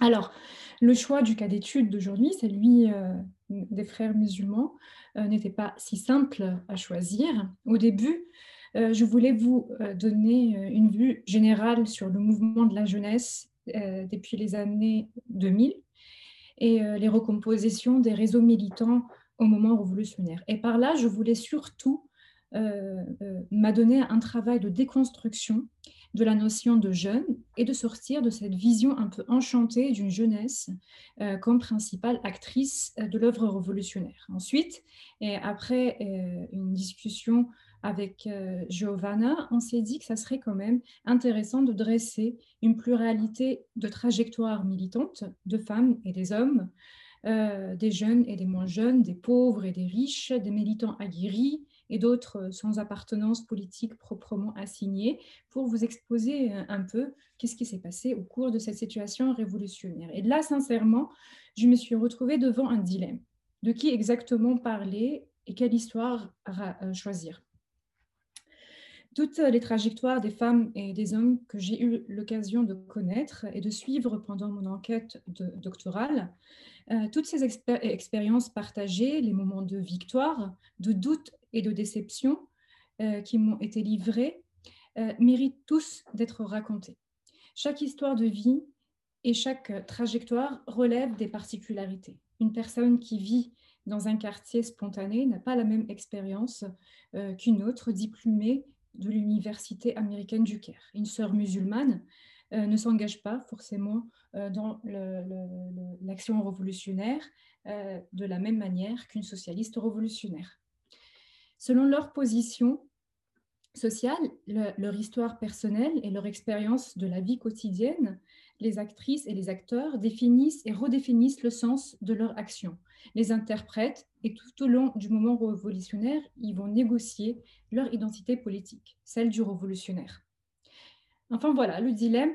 Alors, le choix du cas d'étude d'aujourd'hui, celui euh, des frères musulmans, euh, n'était pas si simple à choisir. Au début, euh, je voulais vous donner une vue générale sur le mouvement de la jeunesse depuis les années 2000 et les recompositions des réseaux militants au moment révolutionnaire. Et par là, je voulais surtout m'adonner à un travail de déconstruction de la notion de jeune et de sortir de cette vision un peu enchantée d'une jeunesse euh, comme principale actrice euh, de l'œuvre révolutionnaire. Ensuite, et après euh, une discussion avec Giovanna, on s'est dit que ça serait quand même intéressant de dresser une pluralité de trajectoires militantes de femmes et des hommes, des jeunes et des moins jeunes, des pauvres et des riches, des militants aguerris, et d'autres euh, sans appartenance politique proprement assignée, pour vous exposer euh, un peu qu'est-ce qui s'est passé au cours de cette situation révolutionnaire. Et là, sincèrement, je me suis retrouvée devant un dilemme. De qui exactement parler et quelle histoire euh, choisir? Toutes les trajectoires des femmes et des hommes que j'ai eu l'occasion de connaître et de suivre pendant mon enquête doctorale, toutes ces expériences partagées, les moments de victoire, de doute et de déception euh, qui m'ont été livrés euh, méritent tous d'être racontés. Chaque histoire de vie et chaque trajectoire relève des particularités. Une personne qui vit dans un quartier spontané n'a pas la même expérience euh, qu'une autre diplômée de l'université américaine du Caire. Une sœur musulmane ne s'engage pas forcément dans l'action révolutionnaire de la même manière qu'une socialiste révolutionnaire. Selon leur position sociale, leur histoire personnelle et leur expérience de la vie quotidienne, les actrices et les acteurs définissent et redéfinissent le sens de leur action, les interprètent et tout au long du moment révolutionnaire, ils vont négocier leur identité politique, celle du révolutionnaire. Enfin voilà le dilemme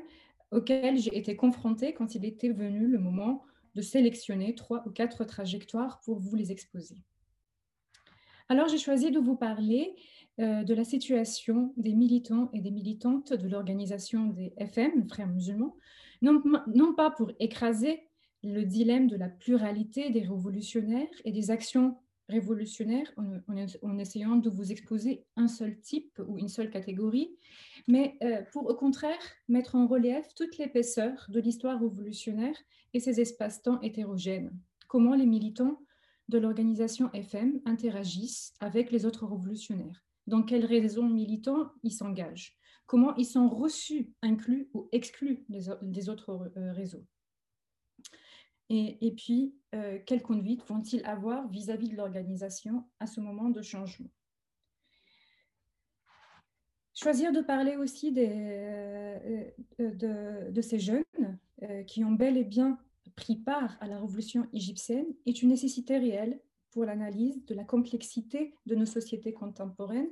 auquel j'ai été confrontée quand il était venu le moment de sélectionner trois ou quatre trajectoires pour vous les exposer. Alors, j'ai choisi de vous parler euh, de la situation des militants et des militantes de l'organisation des FM, Frères musulmans, non, pas pour écraser le dilemme de la pluralité des révolutionnaires et des actions révolutionnaires en, essayant de vous exposer un seul type ou une seule catégorie, mais euh, pour au contraire mettre en relief toute l'épaisseur de l'histoire révolutionnaire et ses espaces-temps hétérogènes. Comment les militants de l'organisation FM interagissent avec les autres révolutionnaires? Dans quelles raisons militants ils s'engagent? Comment ils sont reçus, inclus ou exclus des, autres euh, réseaux. Et, puis, euh, quelle conduite vont-ils avoir vis-à-vis de l'organisation à ce moment de changement? Choisir de parler aussi euh, de, ces jeunes qui ont bel et bien pris part à la révolution égyptienne est une nécessité réelle pour l'analyse de la complexité de nos sociétés contemporaines,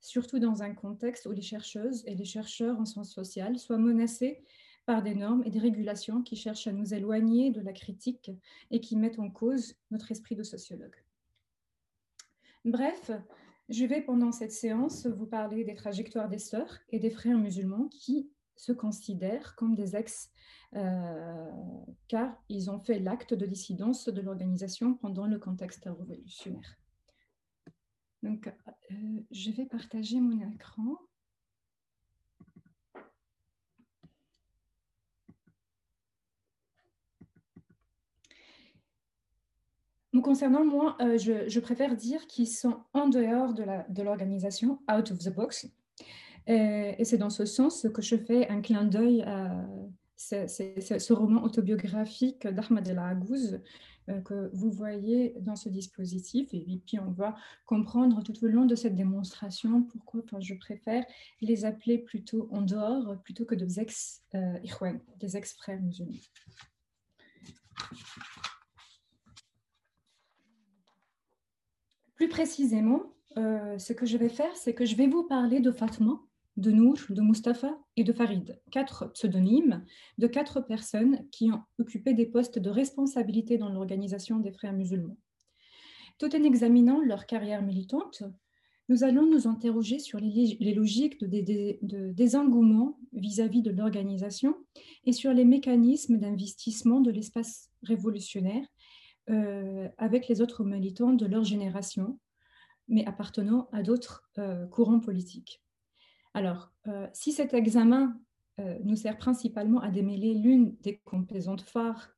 surtout dans un contexte où les chercheuses et les chercheurs en sciences sociales soient menacés par des normes et des régulations qui cherchent à nous éloigner de la critique et qui mettent en cause notre esprit de sociologue. Bref, je vais pendant cette séance vous parler des trajectoires des sœurs et des frères musulmans qui se considèrent comme des ex euh, car ils ont fait l'acte de dissidence de l'organisation pendant le contexte révolutionnaire. Donc, euh, je vais partager mon écran. concernant moi, euh, je, préfère dire qu'ils sont en dehors de l'organisation, out of the box. et c'est dans ce sens que je fais un clin d'œil à c'est ce roman autobiographique d'Ahmed El Agouz euh, que vous voyez dans ce dispositif. Et puis, on va comprendre tout au long de cette démonstration pourquoi je préfère les appeler plutôt en dehors plutôt que des ex euh, des ex-frères musulmans. Plus précisément, euh, ce que je vais faire, c'est que je vais vous parler de Fatma, de Nour, de Mustapha et de Farid, quatre pseudonymes de quatre personnes qui ont occupé des postes de responsabilité dans l'organisation des frères musulmans. Tout en examinant leur carrière militante, nous allons nous interroger sur les, logiques de, désengouement vis-à-vis de l'organisation et sur les mécanismes d'investissement de l'espace révolutionnaire euh, avec les autres militants de leur génération, mais appartenant à d'autres euh, courants politiques. Alors, euh, si cet examen nous sert principalement à démêler l'une des composantes phares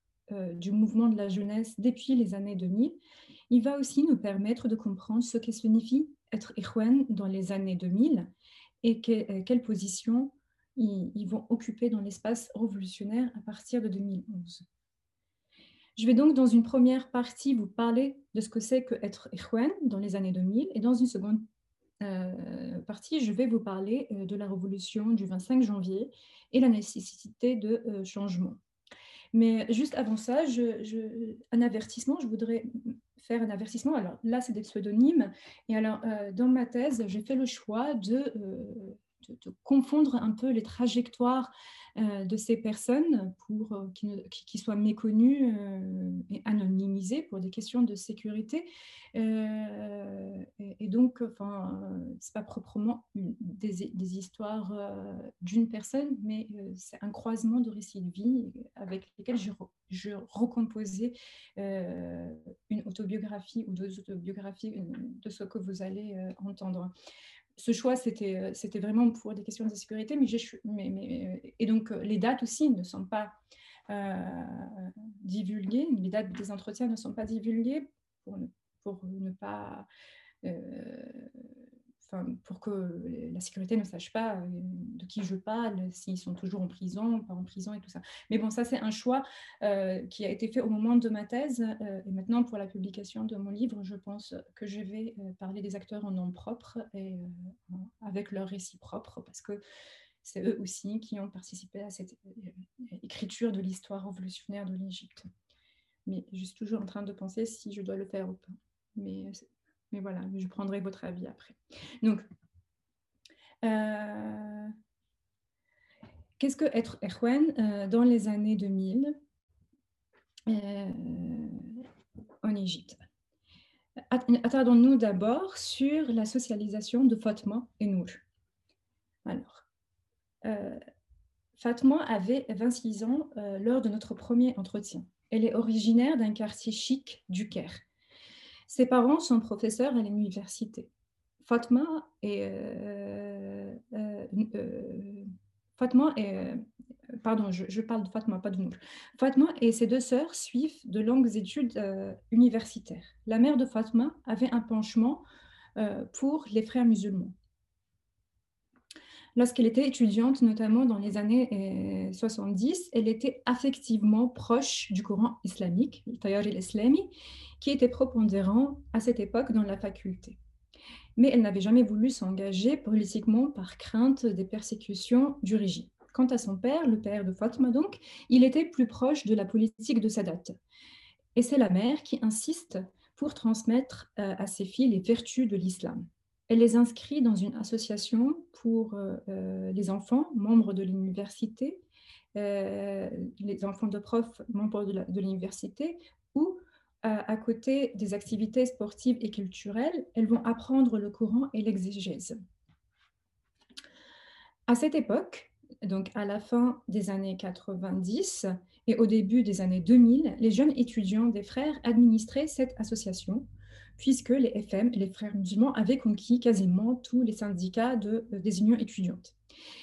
du mouvement de la jeunesse depuis les années 2000, il va aussi nous permettre de comprendre ce que signifie être Ikhwan dans les années 2000 et euh, quelle position ils, vont occuper dans l'espace révolutionnaire à partir de 2011. Je vais donc dans une première partie vous parler de ce que c'est que être Ikhwan dans les années 2000 et dans une seconde euh, partie, je vais vous parler euh, de la révolution du 25 janvier et la nécessité de changement. Mais juste avant ça, un avertissement, je voudrais faire un avertissement. Alors là, c'est des pseudonymes. Et alors, euh, dans ma thèse, j'ai fait le choix de, euh, de, confondre un peu les trajectoires euh, de ces personnes pour euh, qui, soient méconnues euh, et anonymisées pour des questions de sécurité. Et, donc, enfin, c'est pas proprement des, des histoires d'une personne, mais c'est un croisement de récits de vie avec lesquels je, je recomposais une autobiographie ou deux autobiographies de ce que vous allez entendre ce choix, euh, c'était vraiment pour des questions de sécurité, mais, mais et donc euh, les dates aussi ne sont pas euh, divulguées, les dates des entretiens ne sont pas divulguées pour ne, pour ne pas pour que la sécurité ne sache pas euh, de qui je parle, s'ils sont toujours en prison, pas en prison et tout ça. Mais bon, ça c'est un choix euh, qui a été fait au moment de ma thèse. Euh, et maintenant, pour la publication de mon livre, je pense que je vais parler des acteurs en nom propre et avec leur récit propre, parce que c'est eux aussi qui ont participé à cette écriture de l'histoire révolutionnaire de l'Égypte. Mais je suis toujours en train de penser si je dois le faire ou pas. Mais mais voilà, je prendrai votre avis après. Donc, euh, qu'est-ce que être Erwan euh, dans les années 2000 euh, en Égypte? Attardons-nous d'abord sur la socialisation de Fatma et Nour. Alors, Fatma avait 26 ans lors de notre premier entretien. Elle est originaire d'un quartier chic du Caire. Ses parents sont professeurs à l'université. Fatma et euh, euh, euh, Fatma pardon, je, parle de Fatma, pas de. Fatma et ses deux sœurs suivent de longues études universitaires. La mère de Fatma avait un penchement pour les frères musulmans. Lorsqu'elle était étudiante, notamment dans les années 70, elle était affectivement proche du courant islamique, le Tayyar al-Islami, qui était propondérant à cette époque dans la faculté. Mais elle n'avait jamais voulu s'engager politiquement par crainte des persécutions du régime. Quant à son père, le père de Fatma donc, il était plus proche de la politique de Sadat. Et c'est la mère qui insiste pour transmettre euh, à ses filles les vertus de l'islam. Elle les inscrit dans une association pour euh, euh, les enfants, membres de l'université, les enfants de profs, membres de l'université, ou à, côté des activités sportives et culturelles, elles vont apprendre le Coran et l'exégèse. À cette époque, donc à la fin des années 90 et au début des années 2000, les jeunes étudiants des frères administraient cette association, puisque les FM, les frères musulmans, avaient conquis quasiment tous les syndicats de, euh, des unions étudiantes.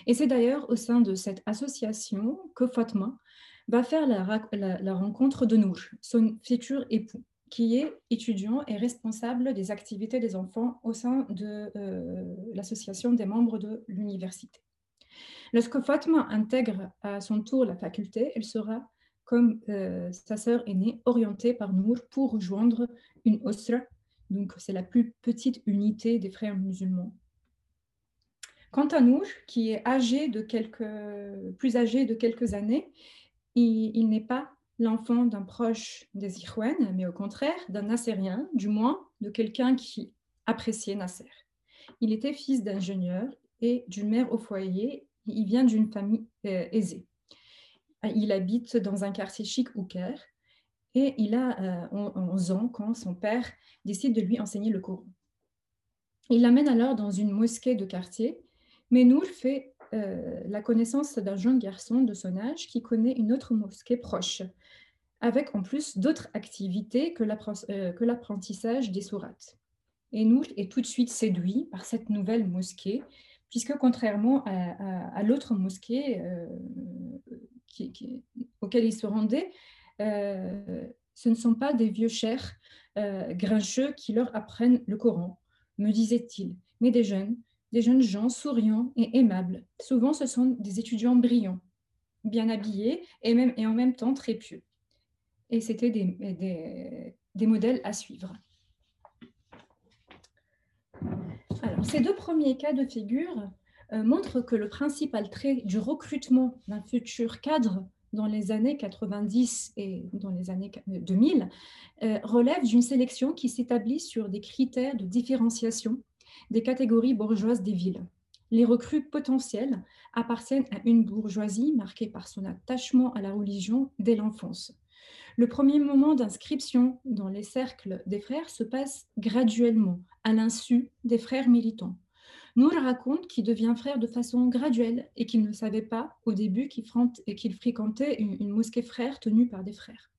Et c'est d'ailleurs au sein de cette association que Fatma va faire la, rencontre de Nour, son futur époux, qui est étudiant et responsable des activités des enfants au sein de euh, l'association des membres de l'université. Lorsque Fatma intègre à son tour la faculté, elle sera, comme euh, sa sœur aînée, orientée par Nour pour rejoindre une osra, donc c'est la plus petite unité des frères musulmans. Quant à Nour, qui est âgé de quelques, plus âgé de quelques années, il, n'est pas l'enfant d'un proche des Ikhwan, mais au contraire d'un Nassérien, du moins de quelqu'un qui appréciait Nasser. Il était fils d'ingénieur et d'une mère au foyer. Il vient d'une famille euh, aisée. Il habite dans un quartier chic au Caire et il a 11 euh, ans quand son père décide de lui enseigner le Coran. Il l'amène alors dans une mosquée de quartier, mais Nour fait euh, la connaissance d'un jeune garçon de son âge qui connaît une autre mosquée proche, avec en plus d'autres activités que euh, l'apprentissage des sourates. Et Nour est tout de suite séduit par cette nouvelle mosquée, puisque contrairement à, l'autre mosquée auquel il se rendait, ce ne sont pas des vieux chers grincheux qui leur apprennent le Coran, me disait-il, mais des jeunes, des jeunes gens souriants et aimables. Souvent, ce sont des étudiants brillants, bien habillés et, même, et en même temps très pieux. Et c'était des, des, modèles à suivre. Alors, ces deux premiers cas de figure euh, montrent que le principal trait du recrutement d'un futur cadre dans les années 90 et dans les années 2000 euh, relève d'une sélection qui s'établit sur des critères de différenciation des catégories bourgeoises des villes. Les recrues potentielles appartiennent à une bourgeoisie marquée par son attachement à la religion dès l'enfance. Le premier moment d'inscription dans les cercles des frères se passe graduellement, à l'insu des frères militants. Nour raconte qu'il devient frère de façon graduelle et qu'il ne savait pas au début qu'il fréquentait une, mosquée frère tenue par des frères.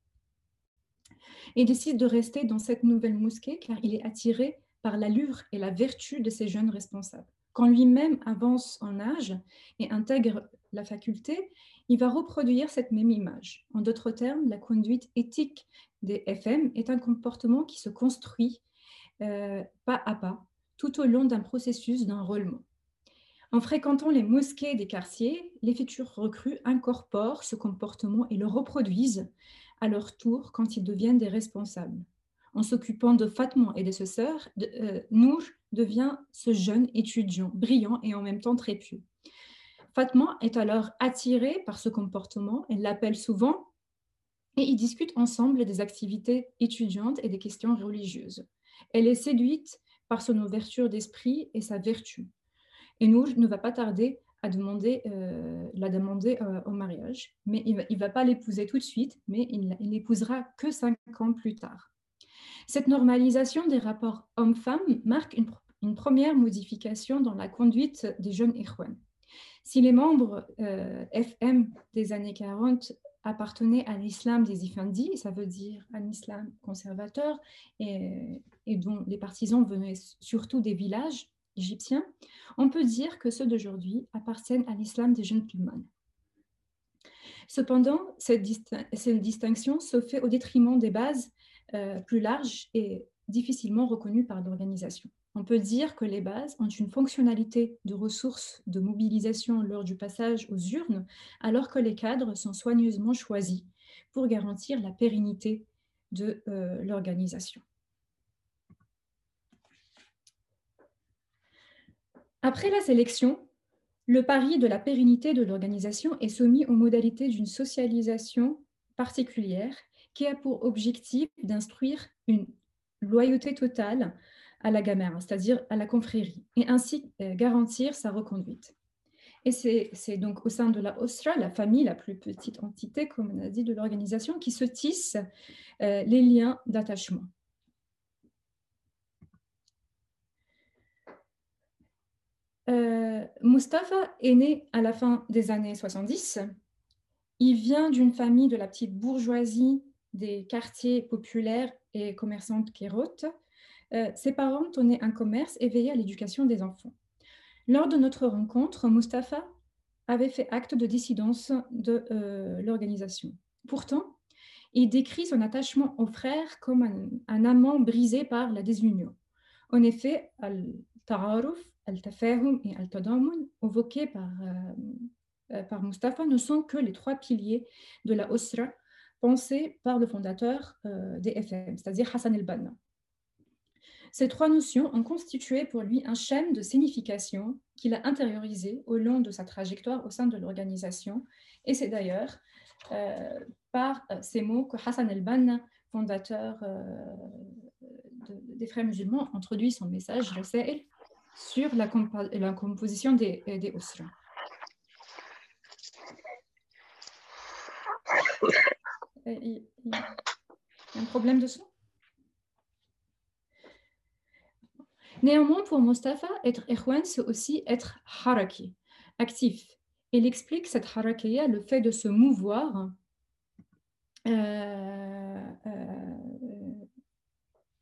Il décide de rester dans cette nouvelle mosquée car il est attiré par l'allure et la vertu de ces jeunes responsables. Quand lui-même avance en âge et intègre la faculté, il va reproduire cette même image. En d'autres termes, la conduite éthique des FM est un comportement qui se construit euh, pas à pas tout au long d'un processus d'enrôlement. En fréquentant les mosquées des quartiers, les futurs recrues incorporent ce comportement et le reproduisent à leur tour quand ils deviennent des responsables. En s'occupant de Fatma et de ses sœurs, de, euh, Nour devient ce jeune étudiant brillant et en même temps très pieux. Fatma est alors attirée par ce comportement, elle l'appelle souvent et ils discutent ensemble des activités étudiantes et des questions religieuses. Elle est séduite par son ouverture d'esprit et sa vertu. Et nous ne va pas tarder à demander, euh, la demander euh, au mariage, mais il ne va, pas l'épouser tout de suite, mais il l'épousera que cinq ans plus tard. Cette normalisation des rapports hommes-femmes marque une, première modification dans la conduite des jeunes Irwan. Si les membres euh, FM des années 40 appartenaient à l'islam des Ifandi, ça veut dire un islam conservateur et, dont les partisans venaient surtout des villages égyptiens, on peut dire que ceux d'aujourd'hui appartiennent à l'islam des musulmans. Cependant, cette, distinction se fait au détriment des bases euh, plus larges et difficilement reconnues par l'organisation. On peut dire que les bases ont une fonctionnalité de ressources de mobilisation lors du passage aux urnes, alors que les cadres sont soigneusement choisis pour garantir la pérennité de euh, l'organisation. Après la sélection, le pari de la pérennité de l'organisation est soumis aux modalités d'une socialisation particulière qui a pour objectif d'instruire une loyauté totale à la gamère, c'est-à-dire à la confrérie, et ainsi euh, garantir sa reconduite. Et c'est donc au sein de la Ostra, la famille, la plus petite entité, comme on a dit, de l'organisation, qui se tissent euh, les liens d'attachement. Mustapha est né à la fin des années 70. Il vient d'une famille de la petite bourgeoisie des quartiers populaires et commerçantes Kérote. Euh, ses parents tenaient un commerce et veillaient à l'éducation des enfants. Lors de notre rencontre, Mustapha avait fait acte de dissidence de euh, l'organisation. Pourtant, il décrit son attachement aux frères comme un amant brisé par la désunion. En effet, al-ta'aruf Al-Tafahum et Al-Tadamun, évoqués par, euh, euh, Mustafa, ne sont que les trois piliers de la Osra pensés par le fondateur euh, des FM, c'est-à-dire Hassan el-Banna. Ces trois notions ont constitué pour lui un chaîne de signification qu'il a intériorisé au long de sa trajectoire au sein de l'organisation. Et c'est d'ailleurs par ces mots que Hassan el-Banna, fondateur des frères musulmans, introduit son message, sur la, composition des, euh, des usra. Il y a un problème de son? Néanmoins, pour Mustafa, être Ikhwan, c'est aussi être haraki, actif. Il explique cette harakiya, le fait de se mouvoir, euh,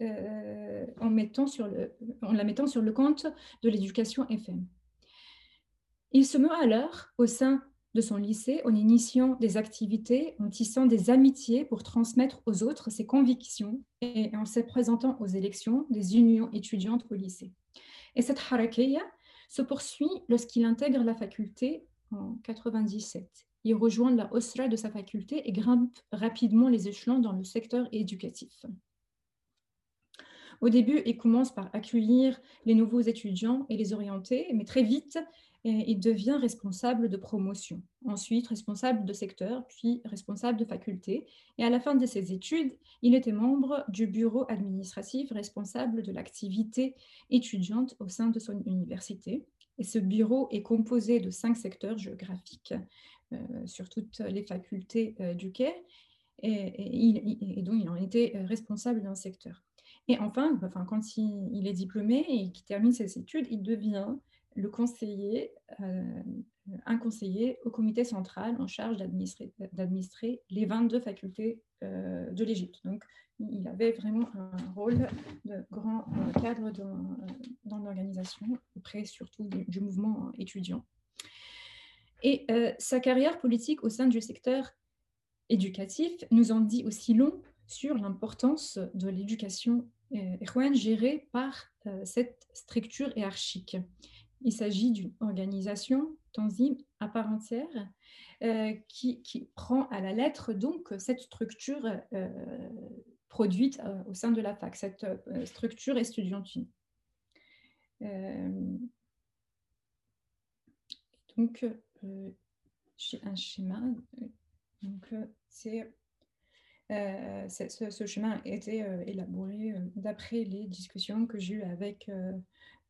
euh, en, mettant sur le, en la mettant sur le compte de l'éducation FM. Il se met alors au sein de son lycée en initiant des activités, en tissant des amitiés pour transmettre aux autres ses convictions et en se présentant aux élections des unions étudiantes au lycée. Et cette harakeya se poursuit lorsqu'il intègre la faculté en 97. Il rejoint la osra de sa faculté et grimpe rapidement les échelons dans le secteur éducatif. Au début, il commence par accueillir les nouveaux étudiants et les orienter, mais très vite, il devient responsable de promotion, ensuite responsable de secteur, puis responsable de faculté. Et à la fin de ses études, il était membre du bureau administratif responsable de l'activité étudiante au sein de son université. Et ce bureau est composé de cinq secteurs géographiques euh, sur toutes les facultés euh, du Quai, et, donc il en était euh, responsable d'un secteur. Et enfin, enfin quand il, il est diplômé et qu'il termine ses études, il devient le conseiller, euh, un conseiller au comité central en charge d'administrer les 22 facultés euh, de l'Égypte. Donc, il avait vraiment un rôle de grand euh, cadre dans, dans l'organisation, auprès surtout du, mouvement étudiant. Et sa carrière politique au sein du secteur éducatif nous en dit aussi long sur l'importance de l'éducation gérée par cette structure hiérarchique. Il s'agit d'une organisation tanzim à part entière euh, qui, prend à la lettre donc cette structure euh, produite euh, au sein de la fac, cette structure estudiantine. donc, j'ai un schéma. Donc, c'est ce, ce, schéma a été élaboré d'après les discussions que j'ai eues avec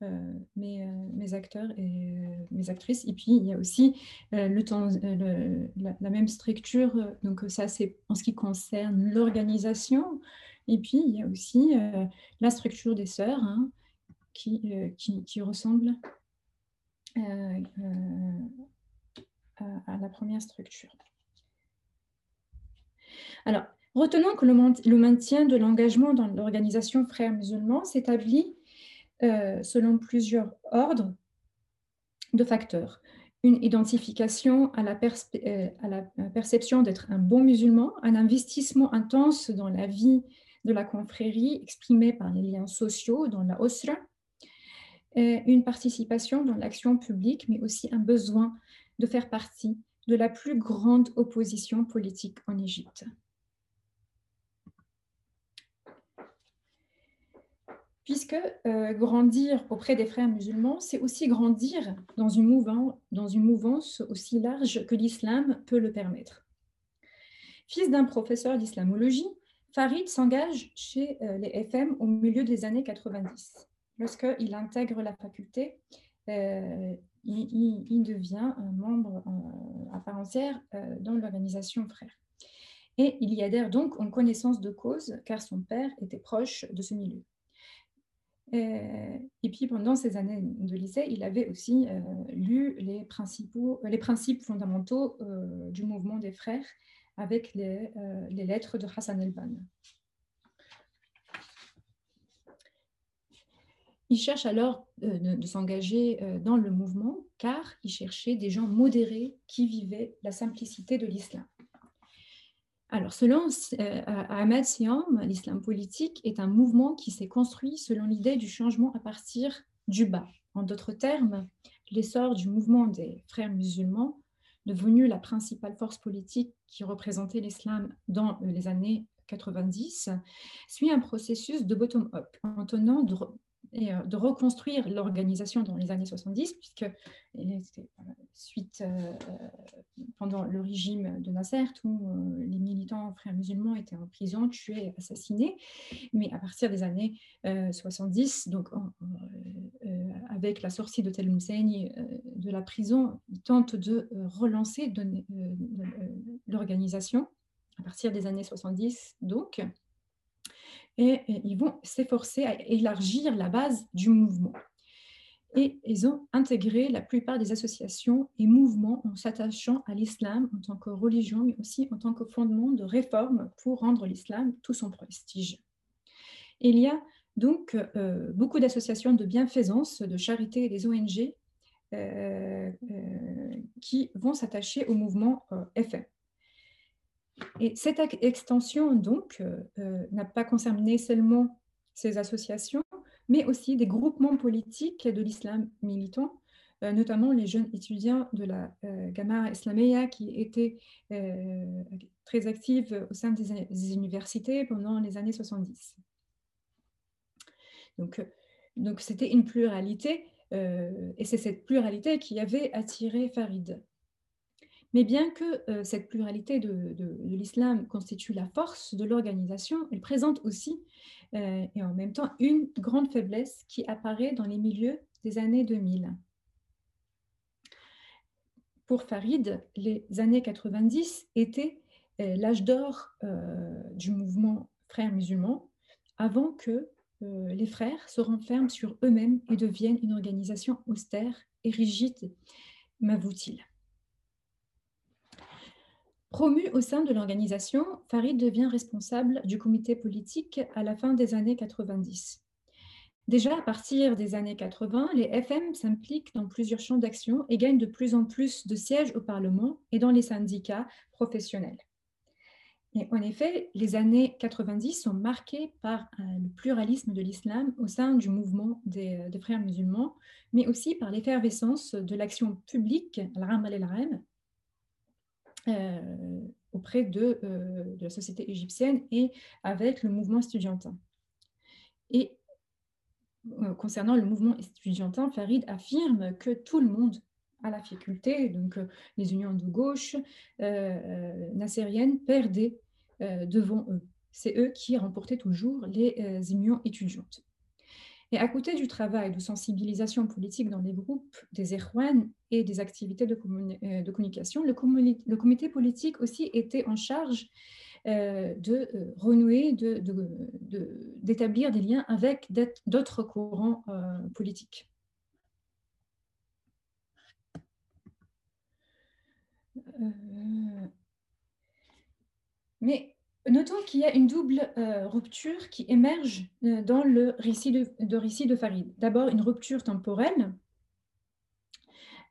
euh, mes, euh, acteurs et euh, mes actrices. Et puis, il y a aussi la, même structure. Donc, ça, c'est en ce qui concerne l'organisation. Et puis, il y a aussi la structure des sœurs hein, qui, ressemble à, la première structure. Alors, retenons que le, maintien de l'engagement dans l'organisation Frères musulmans s'établit euh, selon plusieurs ordres de facteurs. Une identification à la, euh, à la perception d'être un bon musulman, un investissement intense dans la vie de la confrérie exprimée par les liens sociaux dans la osra, une participation dans l'action publique, mais aussi un besoin de faire partie de la plus grande opposition politique en Égypte. Puisque euh, grandir auprès des frères musulmans, c'est aussi grandir dans une, mouvance, aussi large que l'islam peut le permettre. Fils d'un professeur d'islamologie, Farid s'engage chez euh, les FM au milieu des années 90. Lorsqu'il intègre la faculté, euh, il, devient un membre à part entière dans l'organisation Frères. Et il y adhère donc en connaissance de cause, car son père était proche de ce milieu. Euh, et puis pendant ces années de lycée, il avait aussi euh, lu les, principaux, les principes fondamentaux euh, du mouvement des frères avec les, lettres de Hassan el-Banna. Il cherche alors de s'engager dans le mouvement car il cherchait des gens modérés qui vivaient la simplicité de l'islam. Alors, selon euh, Ahmed Siam, l'islam politique est un mouvement qui s'est construit selon l'idée du changement à partir du bas. En d'autres termes, l'essor du mouvement des frères musulmans, devenu la principale force politique qui représentait l'islam dans les années 90, suit un processus de bottom-up en tenant et euh, de reconstruire l'organisation dans les années 70, puisque suite, euh, pendant le régime de Nasser, tous euh, les militants frères musulmans étaient en prison, tués, assassinés. Mais à partir des années 70, donc avec la sortie de Tel Moussaini de la prison, ils tentent de relancer l'organisation à partir des années 70, donc et, ils vont s'efforcer à élargir la base du mouvement. Et ils ont intégré la plupart des associations et mouvements en s'attachant à l'islam en tant que religion, mais aussi en tant que fondement de réforme pour rendre l'islam tout son prestige. il y a donc euh, beaucoup d'associations de bienfaisance, de charité et des ONG euh, euh, qui vont s'attacher au mouvement FM. Et cette extension, donc, n'a pas concerné seulement ces associations, mais aussi des groupements politiques de l'islam militant, notamment les jeunes étudiants de la Gamma Islamia qui étaient très actifs au sein des, universités pendant les années 70. Donc, donc c'était une pluralité, et c'est cette pluralité qui avait attiré Farid. Mais bien que cette pluralité de, l'islam constitue la force de l'organisation, elle présente aussi et en même temps une grande faiblesse qui apparaît dans les milieux des années 2000. Pour Farid, les années 90 étaient l'âge d'or du mouvement frères musulmans avant que les frères se renferment sur eux-mêmes et deviennent une organisation austère et rigide, m'avoue-t-il. Promu au sein de l'organisation, Farid devient responsable du comité politique à la fin des années 90. Déjà à partir des années 80, les FM s'impliquent dans plusieurs champs d'action et gagnent de plus en plus de sièges au Parlement et dans les syndicats professionnels. Et en effet, les années 90 sont marquées par euh, le pluralisme de l'islam au sein du mouvement des, euh, frères musulmans, mais aussi par l'effervescence de l'action publique, al-Ram al euh, auprès de, euh, de, la société égyptienne et avec le mouvement estudiantin. Et euh, concernant le mouvement estudiantin, Farid affirme que tout le monde à la faculté, donc les unions de gauche euh, perdaient devant eux. C'est eux qui remportaient toujours les unions étudiantes. Et à côté du travail de sensibilisation politique dans les groupes des Erwan et des activités de, euh, communication, le, comité politique aussi était en charge euh, de euh, renouer, d'établir des liens avec d'autres courants politiques. mais Notons qu'il y a une double euh, rupture qui émerge euh, dans le récit de, récit de Farid. D'abord, une rupture temporelle,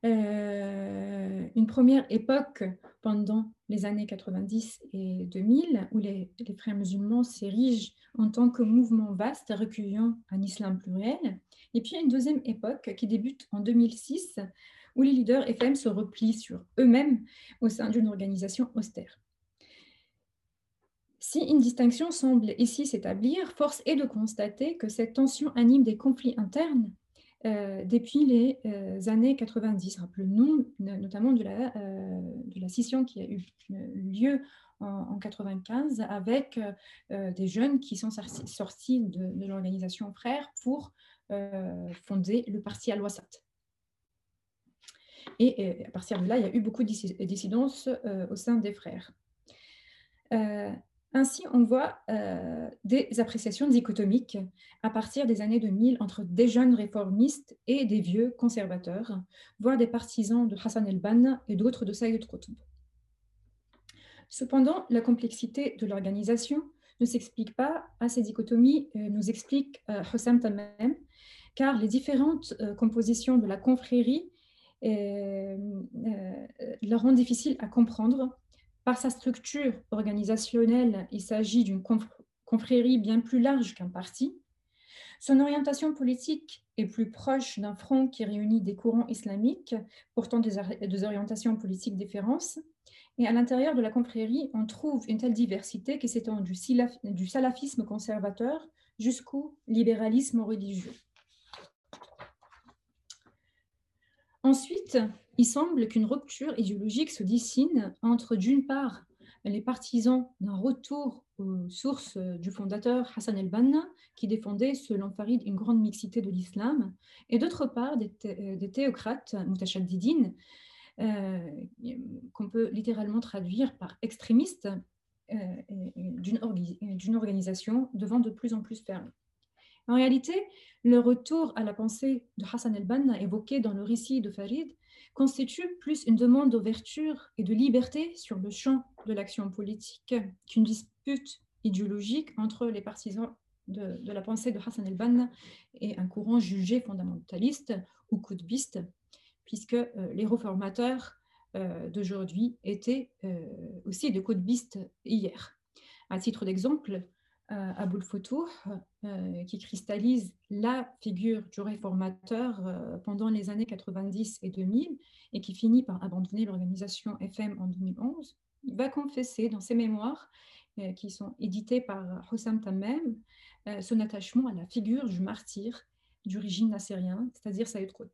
euh, une première époque pendant les années 90 et 2000, où les, les frères musulmans s'érigent en tant que mouvement vaste recueillant un islam pluriel, et puis une deuxième époque qui débute en 2006, où les leaders FM se replient sur eux-mêmes au sein d'une organisation austère. Si une distinction semble ici s'établir, force est de constater que cette tension anime des conflits internes euh, depuis les euh, années 90. Rappelons notamment de la, euh, de la, scission qui a eu lieu en, 1995 avec des jeunes qui sont sortis de, l'organisation Frères pour fonder le parti Al-Wassat. Et, à partir de là, il y a eu beaucoup de dissidences au sein des frères. Ainsi, on voit euh, des appréciations dichotomiques à partir des années 2000 entre des jeunes réformistes et des vieux conservateurs, voire des partisans de Hassan el-Banna et d'autres de Sayyid Qutb. Cependant, la complexité de l'organisation ne s'explique pas à ces dichotomies, euh, nous explique euh, Hossam Tamem, car les différentes compositions de la confrérie leur rendent difficile à comprendre par sa structure organisationnelle, il s'agit d'une confrérie bien plus large qu'un parti. Son orientation politique est plus proche d'un front qui réunit des courants islamiques, portant des, orientations politiques différentes. Et à l'intérieur de la confrérie, on trouve une telle diversité qui s'étend du, salafisme conservateur jusqu'au libéralisme religieux. Ensuite, il semble qu'une rupture idéologique se dessine entre, d'une part, les partisans d'un retour aux sources du fondateur Hassan el-Banna, qui défendait, selon Farid, une grande mixité de l'islam, et d'autre part, des, théocrates, mutachaddidines, euh, qu'on peut littéralement traduire par extrémistes, d'une organisation devant de plus en plus fermée. En réalité, le retour à la pensée de Hassan el-Banna évoqué dans le récit de Farid constitue plus une demande d'ouverture et de liberté sur le champ de l'action politique qu'une dispute idéologique entre les partisans de, la pensée de Hassan el-Banna et un courant jugé fondamentaliste ou koutbiste, puisque euh, les réformateurs euh, d'aujourd'hui étaient euh, aussi de koutbistes hier. À titre d'exemple, Aboul Foutour, qui cristallise la figure du réformateur pendant les années 90 et 2000 et qui finit par abandonner l'organisation FM en 2011, va confesser dans ses mémoires, qui sont édités par Hossam Tammem, son attachement à la figure du martyr du régime nassérien, c'est-à-dire Saïd Qutb.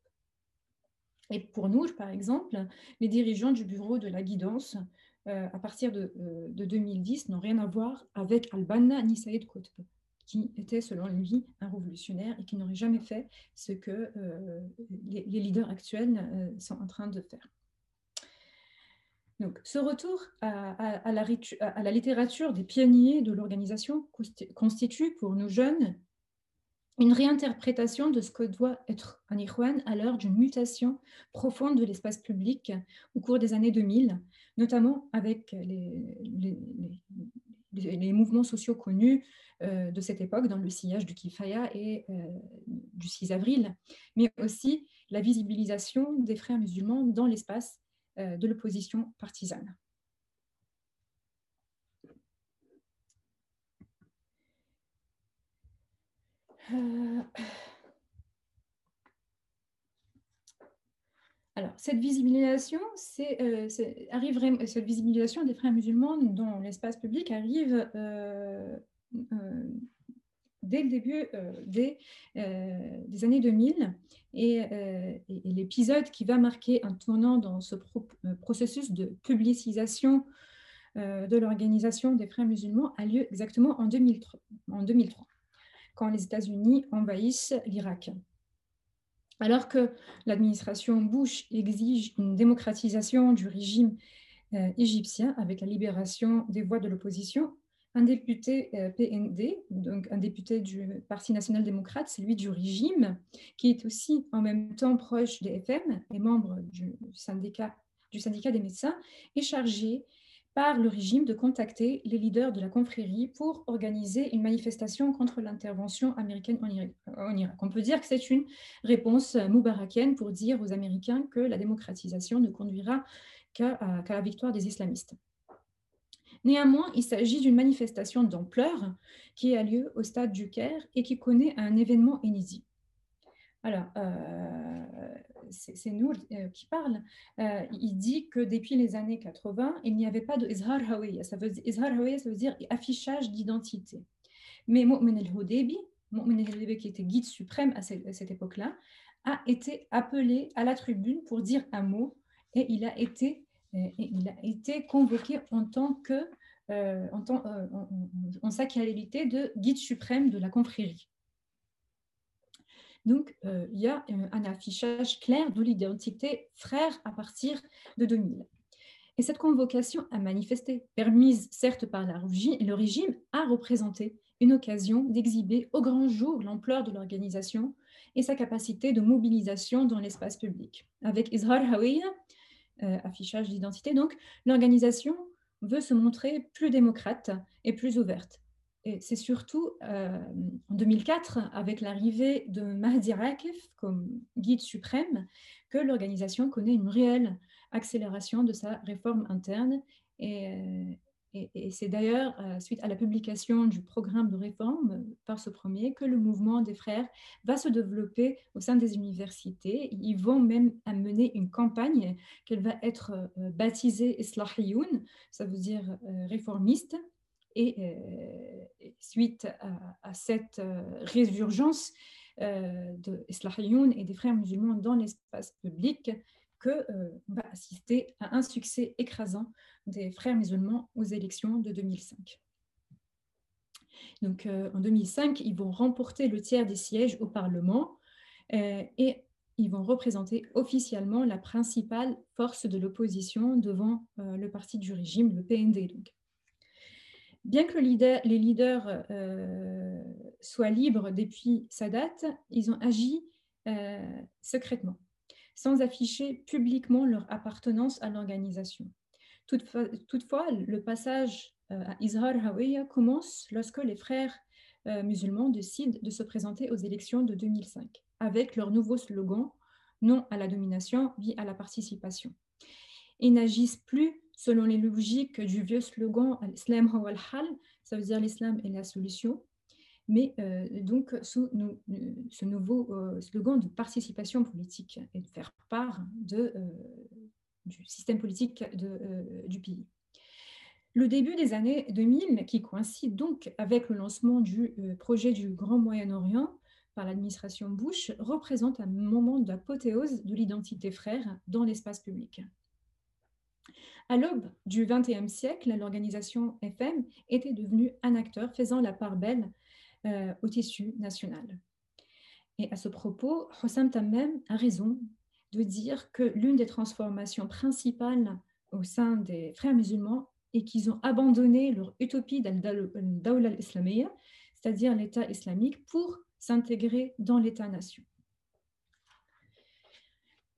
Et pour nous, par exemple, les dirigeants du bureau de la guidance euh, à partir de, 2010 euh, n'ont rien à voir avec Al-Banna ni Saïd Qutb, qui était selon lui un révolutionnaire et qui n'aurait jamais fait ce que euh, les, leaders actuels sont en train de faire. Donc, ce retour à, la, littérature des pionniers de l'organisation constitue pour nos jeunes une réinterprétation de ce que doit être un Ikhwan à l'heure d'une mutation profonde de l'espace public au cours des années 2000, notamment avec les, les, mouvements sociaux connus euh, de cette époque dans le sillage du Kifaya et euh, du 6 avril, mais aussi la visibilisation des frères musulmans dans l'espace euh, de l'opposition partisane. Alors, cette visibilisation, euh, cette visibilisation des frères musulmans dans l'espace public arrive euh, euh, dès le début des, années 2000 et, l'épisode qui va marquer un tournant dans ce processus de publicisation de l'organisation des frères musulmans a lieu exactement en 2003. En 2003 quand les États-Unis envahissent l'Irak. Alors que l'administration Bush exige une démocratisation du régime euh, égyptien avec la libération des voix de l'opposition, un député euh, PND, donc un député du Parti national-démocrate, celui du régime, qui est aussi en même temps proche des FM et membre du syndicat, du syndicat des médecins, est chargé par le régime de contacter les leaders de la confrérie pour organiser une manifestation contre l'intervention américaine en Irak. On peut dire que c'est une réponse moubarakienne pour dire aux Américains que la démocratisation ne conduira qu'à la victoire des islamistes. Néanmoins, il s'agit d'une manifestation d'ampleur qui a lieu au stade du Caire et qui connaît un événement inédit. Alors, euh, c'est nous euh, qui parle. Euh, il dit que depuis les années 80, il n'y avait pas de Izhar Hawiya. Ça veut Izhar ça veut dire affichage d'identité. Mais Mu'min al-Hudebi, qui était guide suprême à cette, époque-là, a été appelé à la tribune pour dire un mot et il a été, convoqué en tant que, en, tant, de guide suprême de la confrérie. Donc, euh, il y a un affichage clair de l'identité frère à partir de 2000. Et cette convocation a manifesté, permise certes par la, le régime, a représenté une occasion d'exhiber au grand jour l'ampleur de l'organisation et sa capacité de mobilisation dans l'espace public. Avec Izhar Hawiya, euh, affichage d'identité, donc, l'organisation veut se montrer plus démocrate et plus ouverte c'est surtout euh, en 2004, avec l'arrivée de Mahdi Rakif comme guide suprême, que l'organisation connaît une réelle accélération de sa réforme interne. Et, euh, c'est d'ailleurs euh, suite à la publication du programme de réforme par ce premier que le mouvement des frères va se développer au sein des universités. Ils vont même amener une campagne qu'elle va être baptisée Islahiyoun, ça veut dire réformiste et euh, suite à, cette euh, résurgence euh, de Islahiyoun et des frères musulmans dans l'espace public, que va assister à un succès écrasant des frères musulmans aux élections de 2005. Donc, en 2005, ils vont remporter le tiers des sièges au Parlement et ils vont représenter officiellement la principale force de l'opposition devant le parti du régime, le PND. Bien que les leaders soient libres depuis sa date, ils ont agi secrètement, sans afficher publiquement leur appartenance à l'organisation. Toutefois, le passage à Izhar Hawiya commence lorsque les frères musulmans décident de se présenter aux élections de 2005 avec leur nouveau slogan non à la domination, vie à la participation. Ils n'agissent plus selon les logiques du vieux slogan Islam al-hal, ça veut dire l'islam est la solution, mais euh, donc sous ce nouveau euh, slogan de participation politique et de faire part euh, du système politique du pays. Le début des années 2000, qui coïncide donc avec le lancement du projet du Grand Moyen-Orient, par l'administration Bush représente un moment d'apothéose de l'identité frère dans l'espace public. À l'aube du XXe siècle, l'organisation FM était devenue un acteur faisant la part belle euh, au tissu national. Et à ce propos, Hossam Tammem a raison de dire que l'une des transformations principales au sein des frères musulmans est qu'ils ont abandonné leur utopie d'al-Dawla al-Islamiyya, c'est-à-dire l'État islamique, pour s'intégrer dans l'État-nation.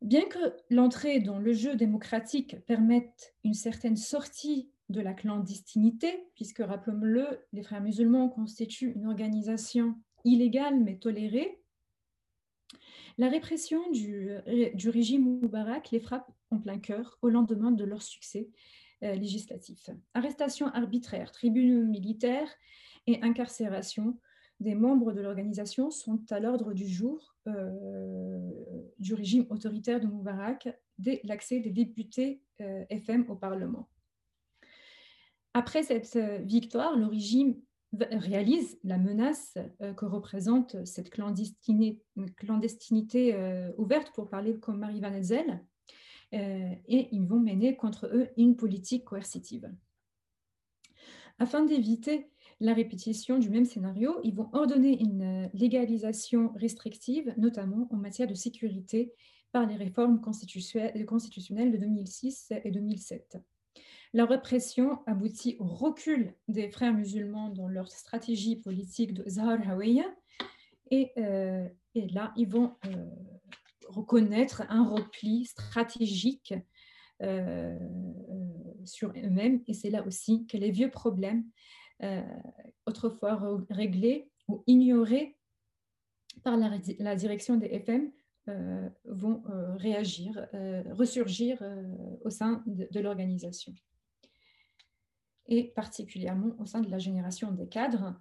Bien que l'entrée dans le jeu démocratique permette une certaine sortie de la clandestinité, puisque, rappelons-le, les frères musulmans constituent une organisation illégale mais tolérée, la répression du, régime Moubarak les frappe en plein cœur au lendemain de leur succès euh, législatif. Arrestation arbitraire, tribunaux militaires et incarcération des membres de l'organisation sont à l'ordre du jour euh, du régime autoritaire de Moubarak dès l'accès des députés euh, FM au Parlement. Après cette euh, victoire, le régime réalise la menace que représente cette clandestinité, ouverte, pour parler comme Marie Van Ezel, et ils vont mener contre eux une politique coercitive. Afin d'éviter la répétition du même scénario, ils vont ordonner une légalisation restrictive, notamment en matière de sécurité, par les réformes constitutionnelles de 2006 et 2007. La répression aboutit au recul des frères musulmans dans leur stratégie politique de Zahar Hawiya, et, euh, et, là, ils vont euh, reconnaître un repli stratégique euh, sur eux-mêmes, et c'est là aussi que les vieux problèmes euh, autrefois réglés ou ignorés par la, direction des FM euh, vont euh, réagir, ressurgir au sein de, l'organisation. Et particulièrement au sein de la génération des cadres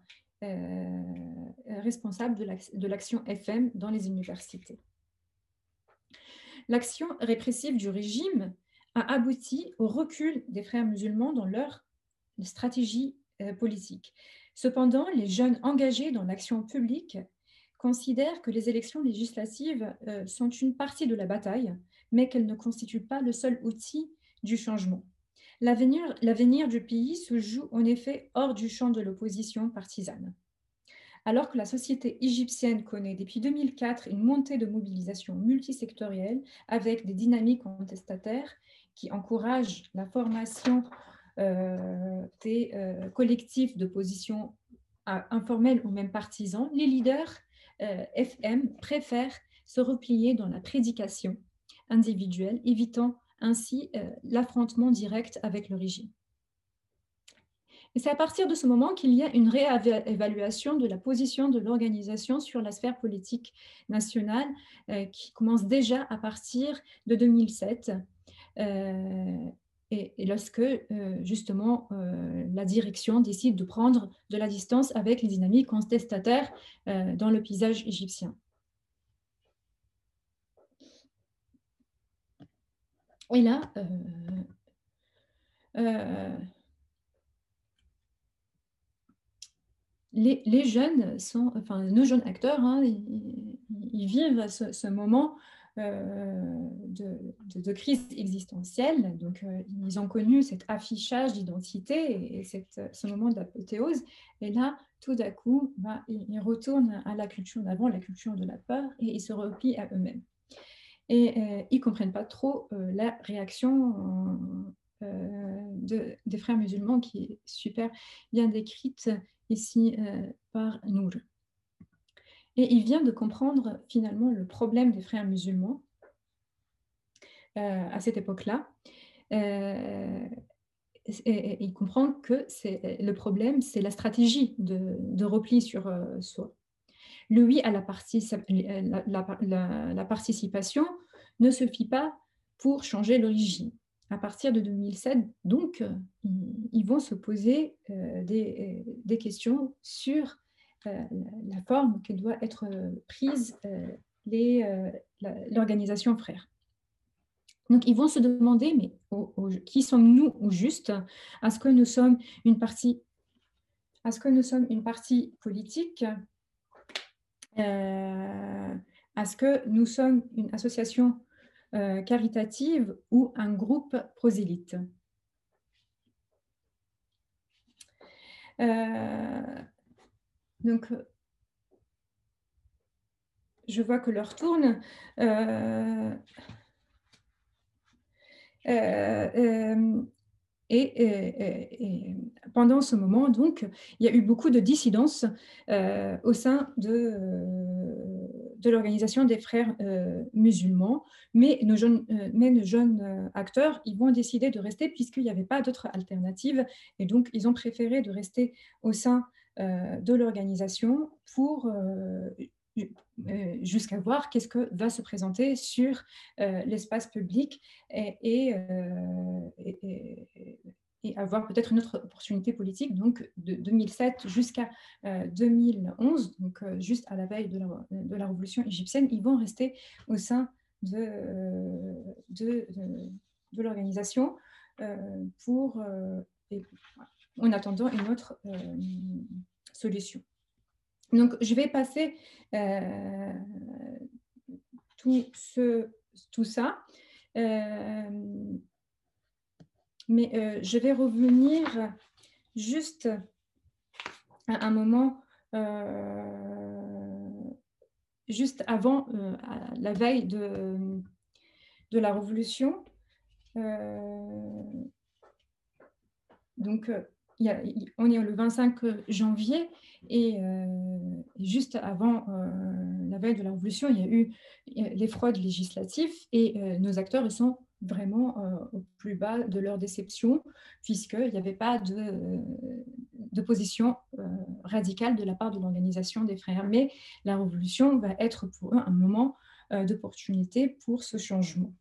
responsables de l'action FM dans les universités. L'action répressive du régime a abouti au recul des frères musulmans dans leur stratégie politique. Cependant, les jeunes engagés dans l'action publique considèrent que les élections législatives euh, sont une partie de la bataille, mais qu'elles ne constituent pas le seul outil du changement. L'avenir du pays se joue en effet hors du champ de l'opposition partisane. Alors que la société égyptienne connaît depuis 2004 une montée de mobilisation multisectorielle avec des dynamiques contestataires qui encouragent la formation euh, des euh, collectifs de position informels ou même partisans, les leaders euh, FM préfèrent se replier dans la prédication individuelle, évitant ainsi l'affrontement direct avec le régime. Et c'est à partir de ce moment qu'il y a une réévaluation de la position de l'organisation sur la sphère politique nationale qui commence déjà à partir de 2007 et, lorsque euh, justement euh, la direction décide de prendre de la distance avec les dynamiques contestataires euh, dans le paysage égyptien. Et là, les, jeunes sont, enfin nos jeunes acteurs, hein, ils, vivent ce moment euh, de, crise existentielle. Donc, euh, ils ont connu cet affichage d'identité et, ce moment d'apothéose. Et là, tout d'un coup, bah, ils, retournent à la culture d'avant, la culture de la peur, et ils se replient à eux-mêmes. Et euh, ils ne comprennent pas trop la réaction des frères musulmans qui est super bien décrite ici par Nour. Et il vient de comprendre finalement le problème des frères musulmans à cette époque-là. Et, il comprend que le problème, c'est la stratégie de, repli sur soi. Le oui à la, la, participation ne se fit pas pour changer l'origine. À partir de 2007, donc, ils vont se poser des, questions sur la forme que doit être prise l'organisation frère. Donc, ils vont se demander, mais qui sommes-nous au juste? Est-ce que nous sommes une partie, est-ce que nous sommes une partie politique? Euh, Est-ce que nous sommes une association euh, caritative ou un groupe prosélyte? Euh, Donc, je vois que l'heure tourne. Euh, euh, et, pendant ce moment, donc, il y a eu beaucoup de dissidences euh, au sein de, de l'organisation des frères musulmans, mais nos, jeunes, mais nos jeunes acteurs, ils vont décider de rester puisqu'il n'y avait pas d'autre alternative, et donc ils ont préféré de rester au sein de l'organisation pour euh, jusqu'à voir qu'est-ce que va se présenter sur euh, l'espace public et, euh, et, avoir peut-être une autre opportunité politique. Donc, de 2007 jusqu'à 2011, donc juste à la veille de la, de la, révolution égyptienne, ils vont rester au sein de, de, de, l'organisation pour, en attendant une autre Donc, je vais passer euh, tout ça. Euh, mais euh, je vais revenir juste à un moment, juste avant la veille de, de la Révolution. donc, on est le 25 janvier et euh, juste avant euh, la veille de la Révolution, il y a eu les fraudes législatives et euh, nos acteurs sont vraiment au plus bas de leur déception puisqu'il n'y avait pas de, de position radicale de la part de l'organisation des frères. Mais la Révolution va être pour eux un moment d'opportunité pour ce changement.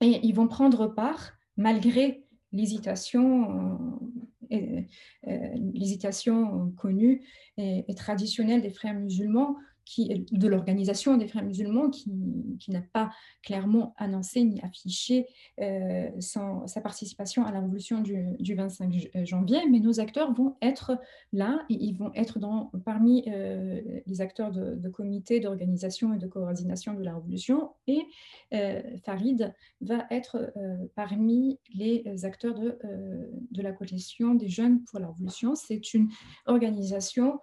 Et ils vont prendre part, malgré l'hésitation l'hésitation connue et, et, traditionnelle des frères musulmans, de l'organisation des frères musulmans, qui, n'a pas clairement annoncé ni affiché euh, sa participation à la révolution du, du, 25 euh, janvier. Mais nos acteurs vont être là, et ils vont être parmi euh, les acteurs de, de comité d'organisation et de coordination de la révolution. Et Farid va être parmi les acteurs de la coalition des jeunes pour la révolution. C'est une organisation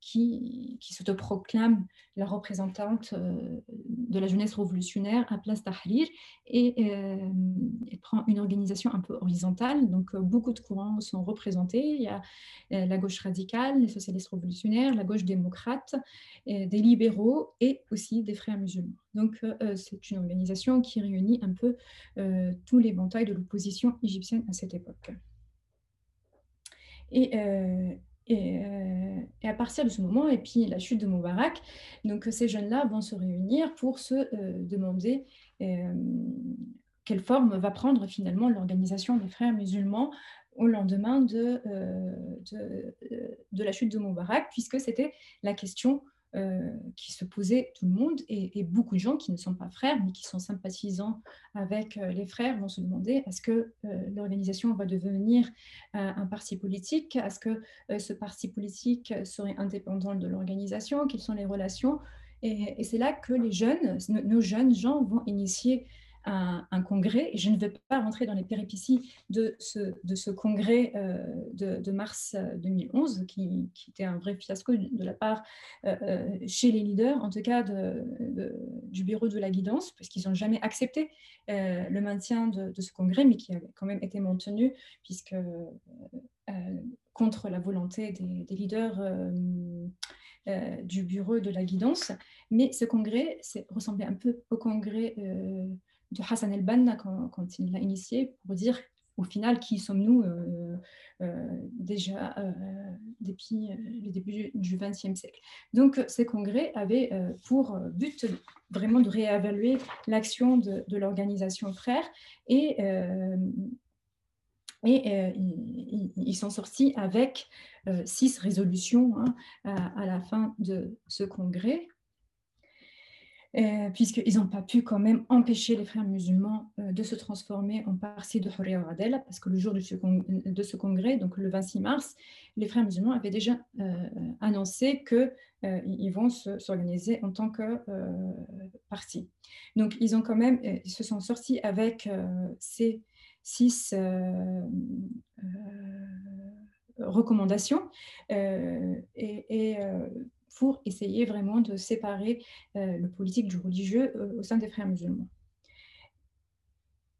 qui, qui s'autoproclame la représentante euh, de la jeunesse révolutionnaire à Place Tahrir et euh, elle prend une organisation un peu horizontale. Donc, euh, beaucoup de courants sont représentés. Il y a la gauche radicale, les socialistes révolutionnaires, la gauche démocrate, des libéraux et aussi des frères musulmans. Donc, c'est une organisation qui réunit un peu tous les ventailles de l'opposition égyptienne à cette époque. Et, euh, et, à partir de ce moment, et puis la chute de Moubarak, donc ces jeunes-là vont se réunir pour se euh, demander euh, quelle forme va prendre finalement l'organisation des frères musulmans au lendemain de, de, de, la chute de Moubarak, puisque c'était la question euh, qui se posait tout le monde et, beaucoup de gens qui ne sont pas frères mais qui sont sympathisants avec euh, les frères vont se demander est-ce que euh, l'organisation va devenir un parti politique? Est-ce que ce parti politique serait indépendant de l'organisation? Quelles sont les relations? Et, et c'est là que les jeunes, nos jeunes gens vont initier un, congrès. Je ne vais pas rentrer dans les péripéties de ce, congrès euh, de, mars 2011, euh, qui, était un vrai fiasco de la part, euh, chez les leaders, en tout cas du bureau de la guidance, parce qu'ils n'ont jamais accepté le maintien de, ce congrès, mais qui a quand même été maintenu, puisque contre la volonté des, leaders du bureau de la guidance. Mais ce congrès ressemblait un peu au congrès de Hassan el-Banna quand, il l'a initié, pour dire au final, qui sommes-nous euh, euh, déjà euh, depuis le début du XXe siècle Donc, ces congrès avaient pour but vraiment de réévaluer l'action de, l'organisation frère et, et ils, sont sortis avec six résolutions hein, à, la fin de ce congrès. Euh, puisqu'ils n'ont pas pu quand même empêcher les frères musulmans euh, de se transformer en parti de Hurriya Adel, parce que le jour de ce, congrès, donc le 26 mars, les frères musulmans avaient déjà euh, annoncé qu'ils vont s'organiser en tant que parti. Donc ils ont quand même, ils se sont sortis avec ces six recommandations et pour essayer vraiment de séparer euh, le politique du religieux euh, au sein des frères musulmans.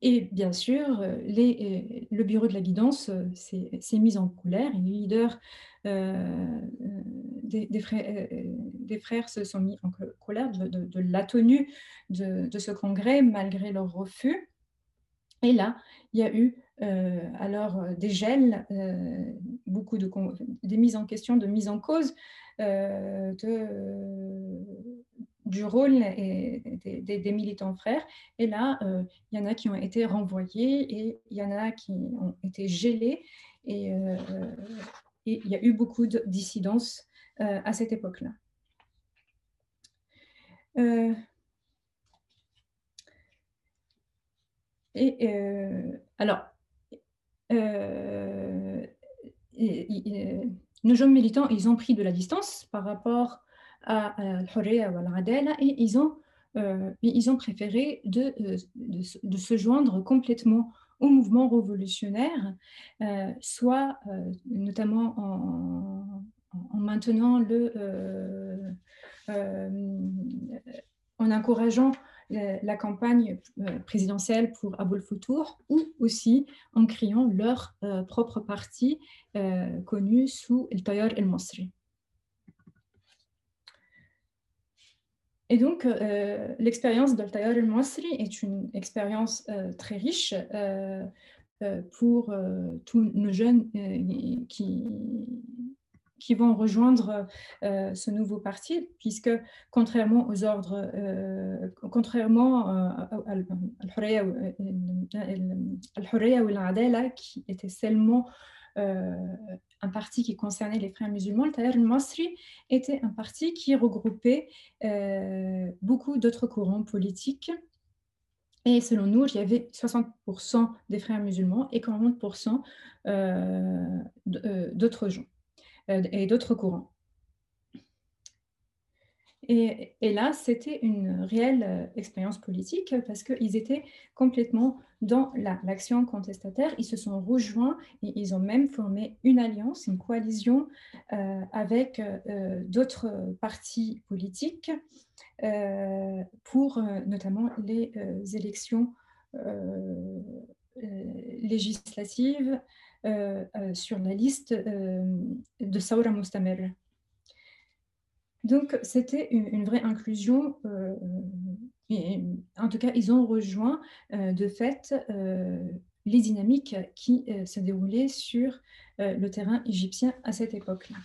Et bien sûr, euh, les, le bureau de la guidance s'est mis en colère et les leaders des, frères, se sont mis en colère de, la tenue de, de, ce congrès malgré leur refus. Et là, il y a eu alors des gels, beaucoup de des mises en question, de mises en cause euh, du rôle des, militants frères. Et là, euh, il y en a qui ont été renvoyés et il y en a qui ont été gelés. Et, euh, et il y a eu beaucoup de dissidences à cette époque-là. et alors, nos jeunes militants, ils ont pris de la distance par rapport à Al-Hurriya ou Al-Adala et ils ont, euh, ils ont préféré de, euh, de, se joindre complètement au mouvement révolutionnaire, euh, soit notamment en, en, maintenant le, en encourageant la campagne euh, présidentielle pour Aboul Foutour ou aussi en créant leur euh, propre parti euh, connu sous El Tayyar El Mosri. Et donc, l'expérience d'Al Tayyar El Mosri est une expérience très riche pour tous nos jeunes qui, qui vont rejoindre euh, ce nouveau parti, puisque contrairement aux ordres, euh, contrairement euh, à Al-Hurriya ou Al-Adela, qui était seulement un parti qui concernait les frères musulmans, le Tayyar al-Masri était un parti qui regroupait beaucoup d'autres courants politiques. Et selon nous, il y avait 60% des frères musulmans et 40% d'autres gens. Euh, et d'autres courants. Et, là, c'était une réelle euh, expérience politique parce qu'ils étaient complètement dans l'action contestataire. Ils se sont rejoints et ils ont même formé une alliance, une coalition euh, avec d'autres partis politiques pour notamment les élections législatives sur la liste euh, de Saura Mustamer. Donc, c'était une, vraie inclusion. en tout cas, ils ont rejoint de fait les dynamiques qui se déroulaient sur le terrain égyptien à cette époque-là.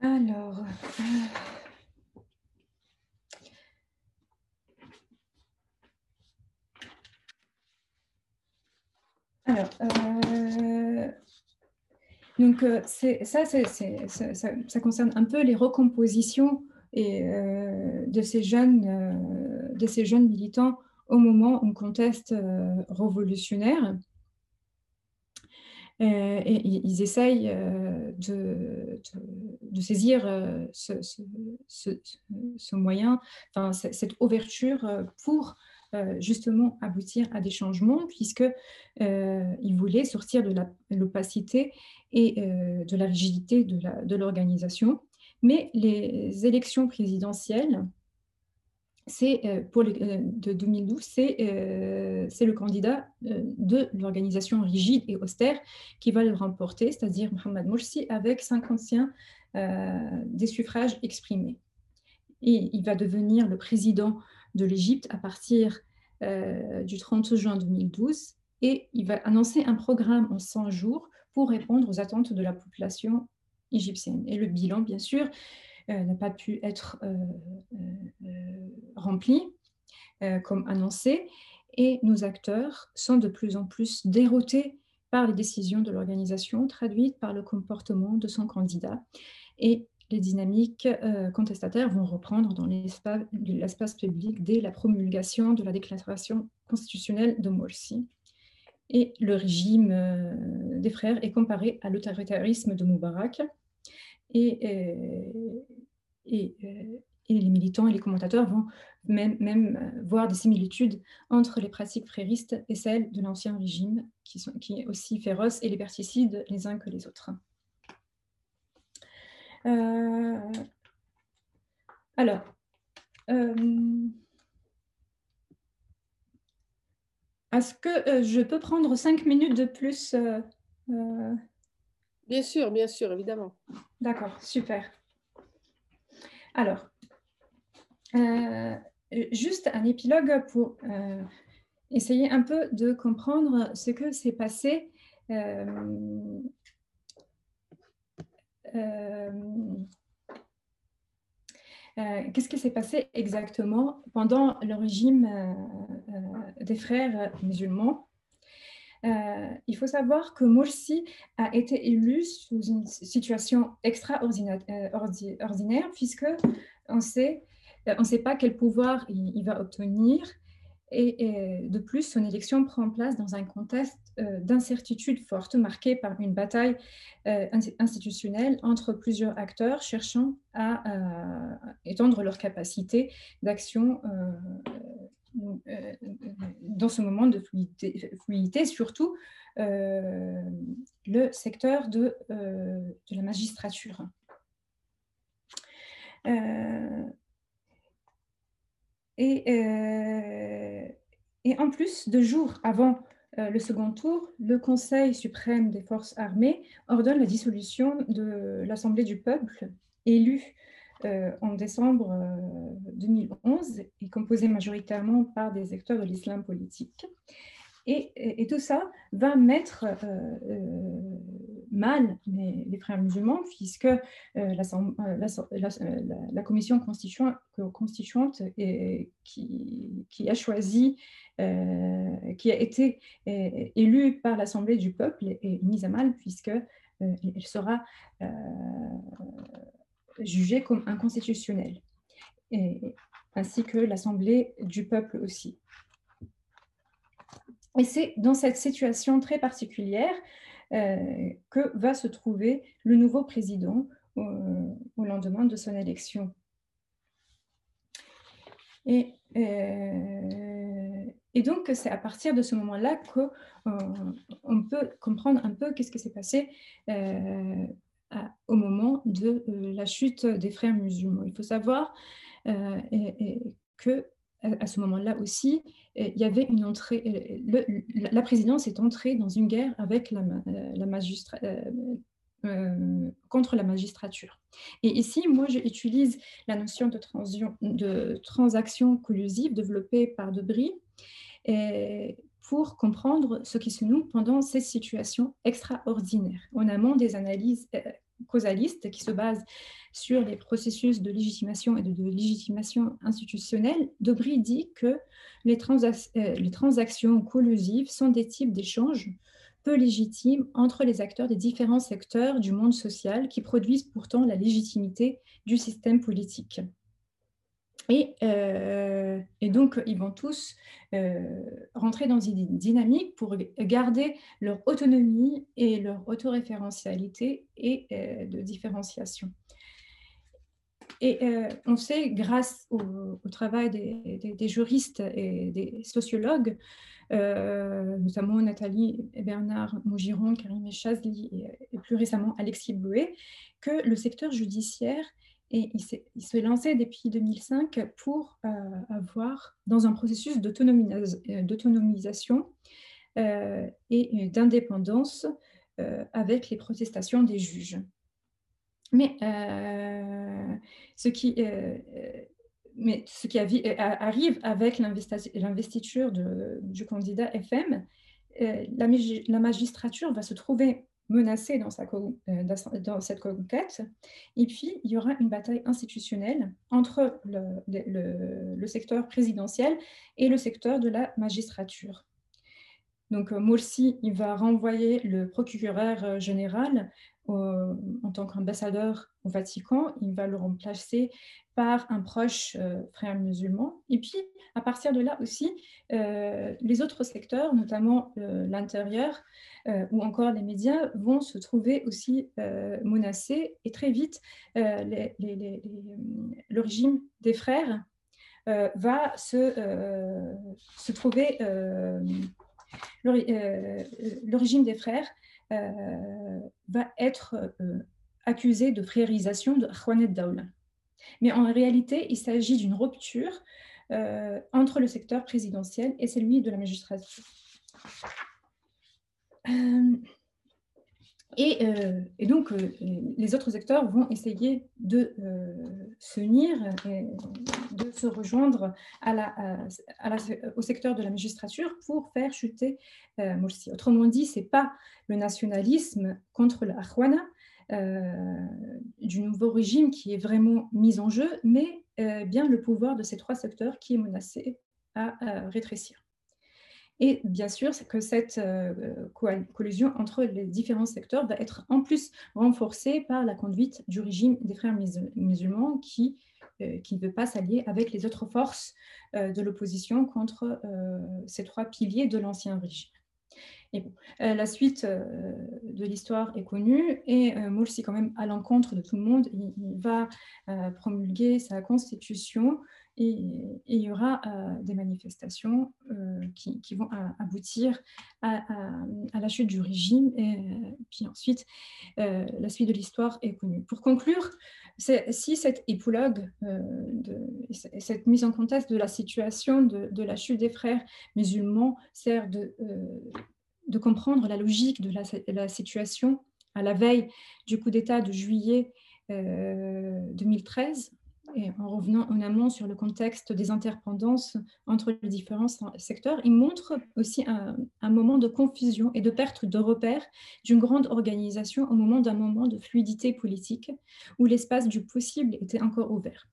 alors, Alors, euh, donc, euh, ça, ça, concerne un peu les recompositions et, euh, de, ces jeunes, de ces jeunes militants au moment où conteste révolutionnaire. et ils essayent de, saisir ce, moyen, cette ouverture pour justement aboutir à des changements, puisqu'il il voulait sortir de l'opacité et de la rigidité de l'organisation. Mais les élections présidentielles, c'est pour les, de 2012, c'est le candidat de l'organisation rigide et austère qui va le remporter, c'est-à-dire Mohamed Morsi, avec 55 des suffrages exprimés. Et il va devenir le président de l'Égypte à partir du 30 juin 2012 et il va annoncer un programme en 100 jours pour répondre aux attentes de la population égyptienne. Et le bilan, bien sûr, euh, n'a pas pu être euh, euh, rempli comme annoncé. Et nos acteurs sont de plus en plus déroutés par les décisions de l'organisation, traduites par le comportement de son candidat. Et les dynamiques contestataires vont reprendre dans l'espace public dès la promulgation de la déclaration constitutionnelle de Morsi. Et le régime des frères est comparé à l'autoritarisme de Moubarak. Et, et, les militants et les commentateurs vont même, voir des similitudes entre les pratiques fréristes et celles de l'ancien régime, qui sont qui est aussi féroces et les liberticides les uns que les autres. Euh, alors, euh, est-ce que euh, je peux prendre cinq minutes de plus Bien sûr, bien sûr, évidemment. D'accord, super. Alors, juste un épilogue pour essayer un peu de comprendre ce que s'est passé. Euh, qu'est-ce qui s'est passé exactement pendant le régime des frères musulmans? Euh, il faut savoir que Morsi a été élu sous une situation extraordinaire, euh, puisque on euh, on ne sait pas quel pouvoir il, va obtenir. Et, de plus, son élection prend place dans un contexte d'incertitude forte, marqué par une bataille institutionnelle entre plusieurs acteurs cherchant à étendre leur capacité d'action euh, dans ce moment de fluidité, surtout euh, le secteur euh, de la magistrature. Et, et, en plus, deux jours avant le second tour, le Conseil suprême des forces armées ordonne la dissolution de l'Assemblée du peuple élue euh, en décembre 2011 euh, est composé majoritairement par des acteurs de l'islam politique. Et, tout ça va mettre euh, mal les, frères musulmans, puisque la, commission constituante, qui, a été élue par l'Assemblée du peuple est mise à mal, puisque elle sera jugé comme inconstitutionnel, et, ainsi que l'Assemblée du peuple aussi. Et c'est dans cette situation très particulière euh, que va se trouver le nouveau président au, lendemain de son élection. Et, euh, et donc, c'est à partir de ce moment-là qu'on euh, peut comprendre un peu qu'est-ce qui s'est passé au moment de euh, la chute des frères musulmans. Il faut savoir euh, que à ce moment-là aussi, il y avait une entrée, la présidence est entrée dans une guerre avec la, euh, contre la magistrature. Et ici, moi, j'utilise la notion de transaction collusive développée par Debris pour comprendre ce qui se noue pendant ces situations extraordinaires, en amont des analyses causaliste qui se base sur les processus de légitimation et de, légitimation institutionnelle, Dobry dit que euh, les transactions collusives sont des types d'échanges peu légitimes entre les acteurs des différents secteurs du monde social qui produisent pourtant la légitimité du système politique. Euh, et, donc, ils vont tous euh, rentrer dans une dynamique pour garder leur autonomie et leur autoréférentialité et euh, de différenciation. Et on sait, grâce au, travail des, juristes et des sociologues, notamment Nathalie et Bernard Mougiron, Karim Chazli et, plus récemment Alexis Blouet, que le secteur judiciaire et il s'est lancé depuis 2005 pour avoir, dans un processus d'autonomisation et d'indépendance, avec les protestations des juges. Mais ce qui arrive avec l'investiture du candidat FM, euh, la, magistrature va se trouver sa, euh, dans, cette conquête, et puis il y aura une bataille institutionnelle entre le, secteur présidentiel et le secteur de la magistrature. Donc euh, Morsi, il va renvoyer le procureur général en tant qu'ambassadeur au Vatican, il va le remplacer par un proche euh, frère musulman. Et puis, à partir de là aussi, euh, les autres secteurs, notamment euh, l'intérieur ou encore les médias, vont se trouver aussi menacés. Et très vite, le régime des frères va se, se trouver... le régime des frères va être accusé de frérisation de Ahwanet Daoula. Mais en réalité, il s'agit d'une rupture euh, entre le secteur présidentiel et celui de la magistrature. Euh, euh, et, donc, les autres secteurs vont essayer de s'unir et de se rejoindre au secteur de la magistrature pour faire chuter Morsi. Autrement dit, ce n'est pas le nationalisme contre la euh, du nouveau régime qui est vraiment mis en jeu, mais euh, bien le pouvoir de ces trois secteurs qui est menacé à, rétrécir. Et bien sûr, que cette euh, collusion entre les différents secteurs va être en plus renforcée par la conduite du régime des frères musulmans qui, qui ne veut pas s'allier avec les autres forces de l'opposition contre ces trois piliers de l'ancien régime. Euh, la suite euh, de l'histoire est connue et euh, Morsi, quand même, à l'encontre de tout le monde, il, va promulguer sa constitution et, il y aura des manifestations qui, vont aboutir à, la chute du régime et puis ensuite la suite de l'histoire est connue. Pour conclure, si cet épilogue, cette mise en contexte de la situation de, la chute des frères musulmans sert de, de comprendre la logique de la, situation à la veille du coup d'État de juillet 2013, euh, et en revenant en amont sur le contexte des interpendances entre les différents secteurs, il montre aussi un, moment de confusion et de perte de repères d'une grande organisation au moment d'un moment de fluidité politique où l'espace du possible était encore ouvert.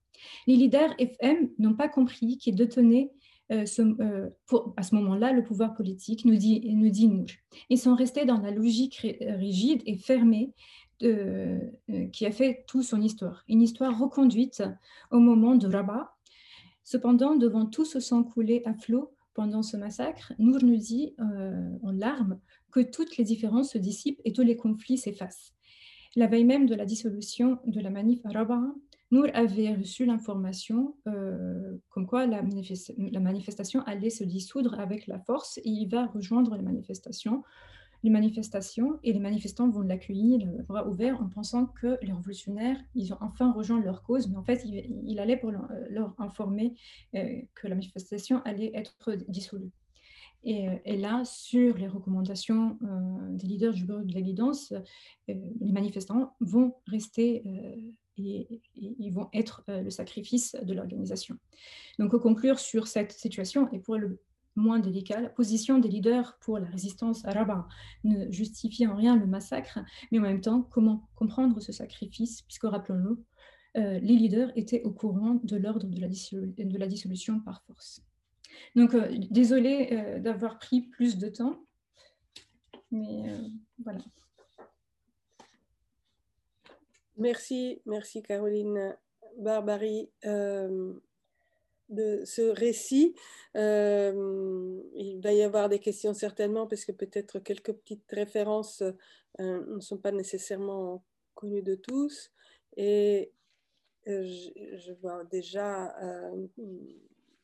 Les leaders FM n'ont pas compris qu'ils détenaient euh, euh, à ce moment-là, le pouvoir politique nous dit, nous nous. Ils sont restés dans la logique rigide et fermée euh, qui a fait toute son histoire. Une histoire reconduite au moment de Rabat. Cependant, devant tout ce sang coulé à flot pendant ce massacre, Nour nous dit en larmes que toutes les différences se dissipent et tous les conflits s'effacent. La veille même de la dissolution de la manif à Rabat, Nour avait reçu l'information euh, comme quoi la, manifestation allait se dissoudre avec la force et il va rejoindre les manifestations. Les manifestations et les manifestants vont l'accueillir le bras ouvert en pensant que les révolutionnaires, ils ont enfin rejoint leur cause, mais en fait, il, allait pour leur, informer euh, que la manifestation allait être dissolue. Et, là, sur les recommandations euh, des leaders du bureau de la guidance, les manifestants vont rester et, ils vont être euh, le sacrifice de l'organisation. Donc, au conclure sur cette situation, et pour le moins délicat, la position des leaders pour la résistance à Rabat ne justifie en rien le massacre, mais en même temps, comment comprendre ce sacrifice, puisque rappelons-le, euh, les leaders étaient au courant de l'ordre de, la dissolution par force. Donc, euh, désolé d'avoir pris plus de temps, mais voilà. Merci, merci Caroline Barbary euh, de ce récit. Euh, il va y avoir des questions certainement parce que peut-être quelques petites références euh, ne sont pas nécessairement connues de tous. Et je, vois déjà une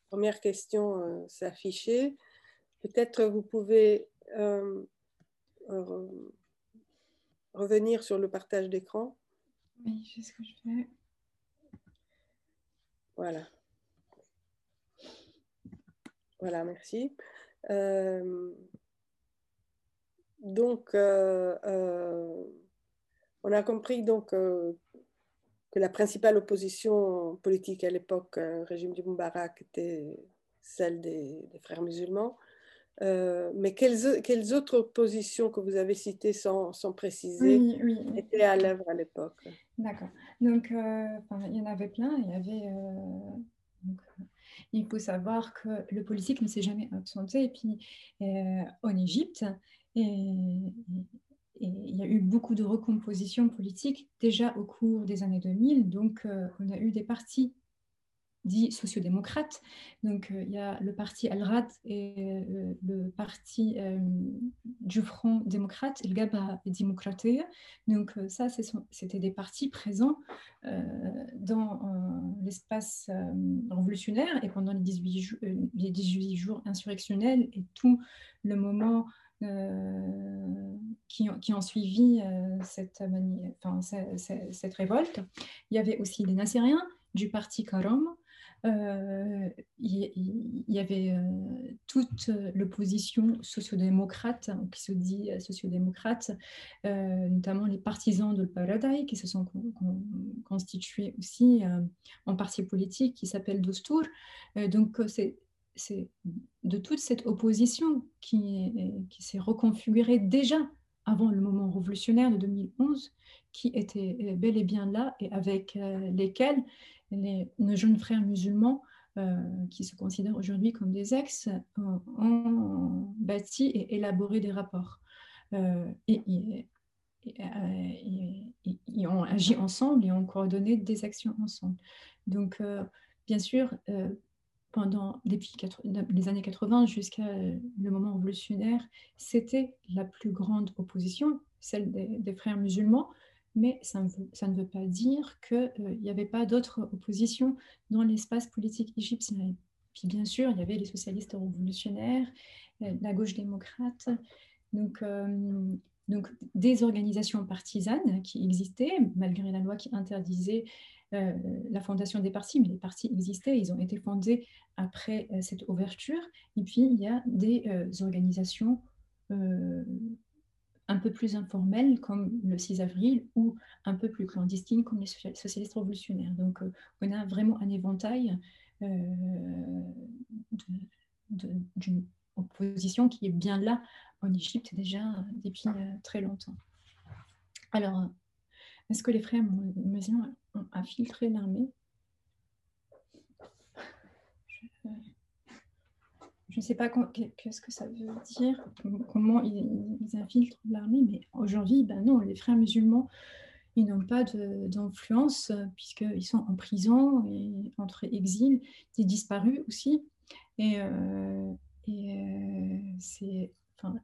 première question s'afficher. Peut-être vous pouvez revenir sur le partage d'écran. Voilà. Voilà, merci. Euh, donc, euh, euh, on a compris donc que la principale opposition politique à l'époque, régime du Moubarak, était celle des, frères musulmans. Mais quelles, quelles, autres oppositions que vous avez citées sans, sans préciser étaient à l'œuvre à l'époque? D'accord. Donc, il y en avait plein. Il y avait il faut savoir que le politique ne s'est jamais absenté. Et puis, euh, en Égypte, et, il y a eu beaucoup de recompositions politiques déjà au cours des années 2000. Donc, euh, on a eu des partis dit sociodémocrate. Donc, euh, il y a le parti Al-Rad et euh, le parti euh, du Front démocrate, le Gaba démocrate. Donc, ça, c'était des partis présents dans l'espace révolutionnaire et pendant les 18, les 18 jours insurrectionnels et tout le moment qui, ont suivi cette, révolte. Il y avait aussi les Nassériens du parti Karam, il, y avait euh, toute l'opposition sociodémocrate, qui se dit euh, sociodémocrate, notamment les partisans de Paradise, qui se sont constitués aussi en parti politique qui s'appelle Dostour. donc, c'est c'est de toute cette opposition qui, qui s'est reconfigurée déjà avant le moment révolutionnaire de 2011, qui était bel et bien là et avec lesquels les, nos jeunes frères musulmans euh, qui se considèrent aujourd'hui comme des ex ont, bâti et élaboré des rapports. Euh, et, et, ont agi ensemble et ont coordonné des actions ensemble. Donc, euh, bien sûr, pendant les années 80 jusqu'à le moment révolutionnaire, c'était la plus grande opposition, celle des frères musulmans, mais ça ne veut, pas dire qu'il n'y avait pas d'autres oppositions dans l'espace politique égyptien. Puis bien sûr, il y avait les socialistes révolutionnaires, euh, la gauche démocrate, donc, euh, donc des organisations partisanes qui existaient, malgré la loi qui interdisait euh, la fondation des partis, mais les partis existaient, ils ont été fondés après cette ouverture. Et puis, il y a des organisations un peu plus informelles comme le 6 avril ou un peu plus clandestines comme les socialistes révolutionnaires. Donc euh, on a vraiment un éventail euh, d'une opposition qui est bien là en Égypte déjà depuis euh, très longtemps. Alors, est-ce que les frères musulmans ont infiltré l'armée? Ne sais pas qu'est-ce que ça veut dire, comment ils, infiltrent l'armée, mais aujourd'hui, ben non, les frères musulmans, ils n'ont pas d'influence puisqu'ils sont en prison et entre exil, ils disparus aussi. Et, euh, euh, c'est enfin,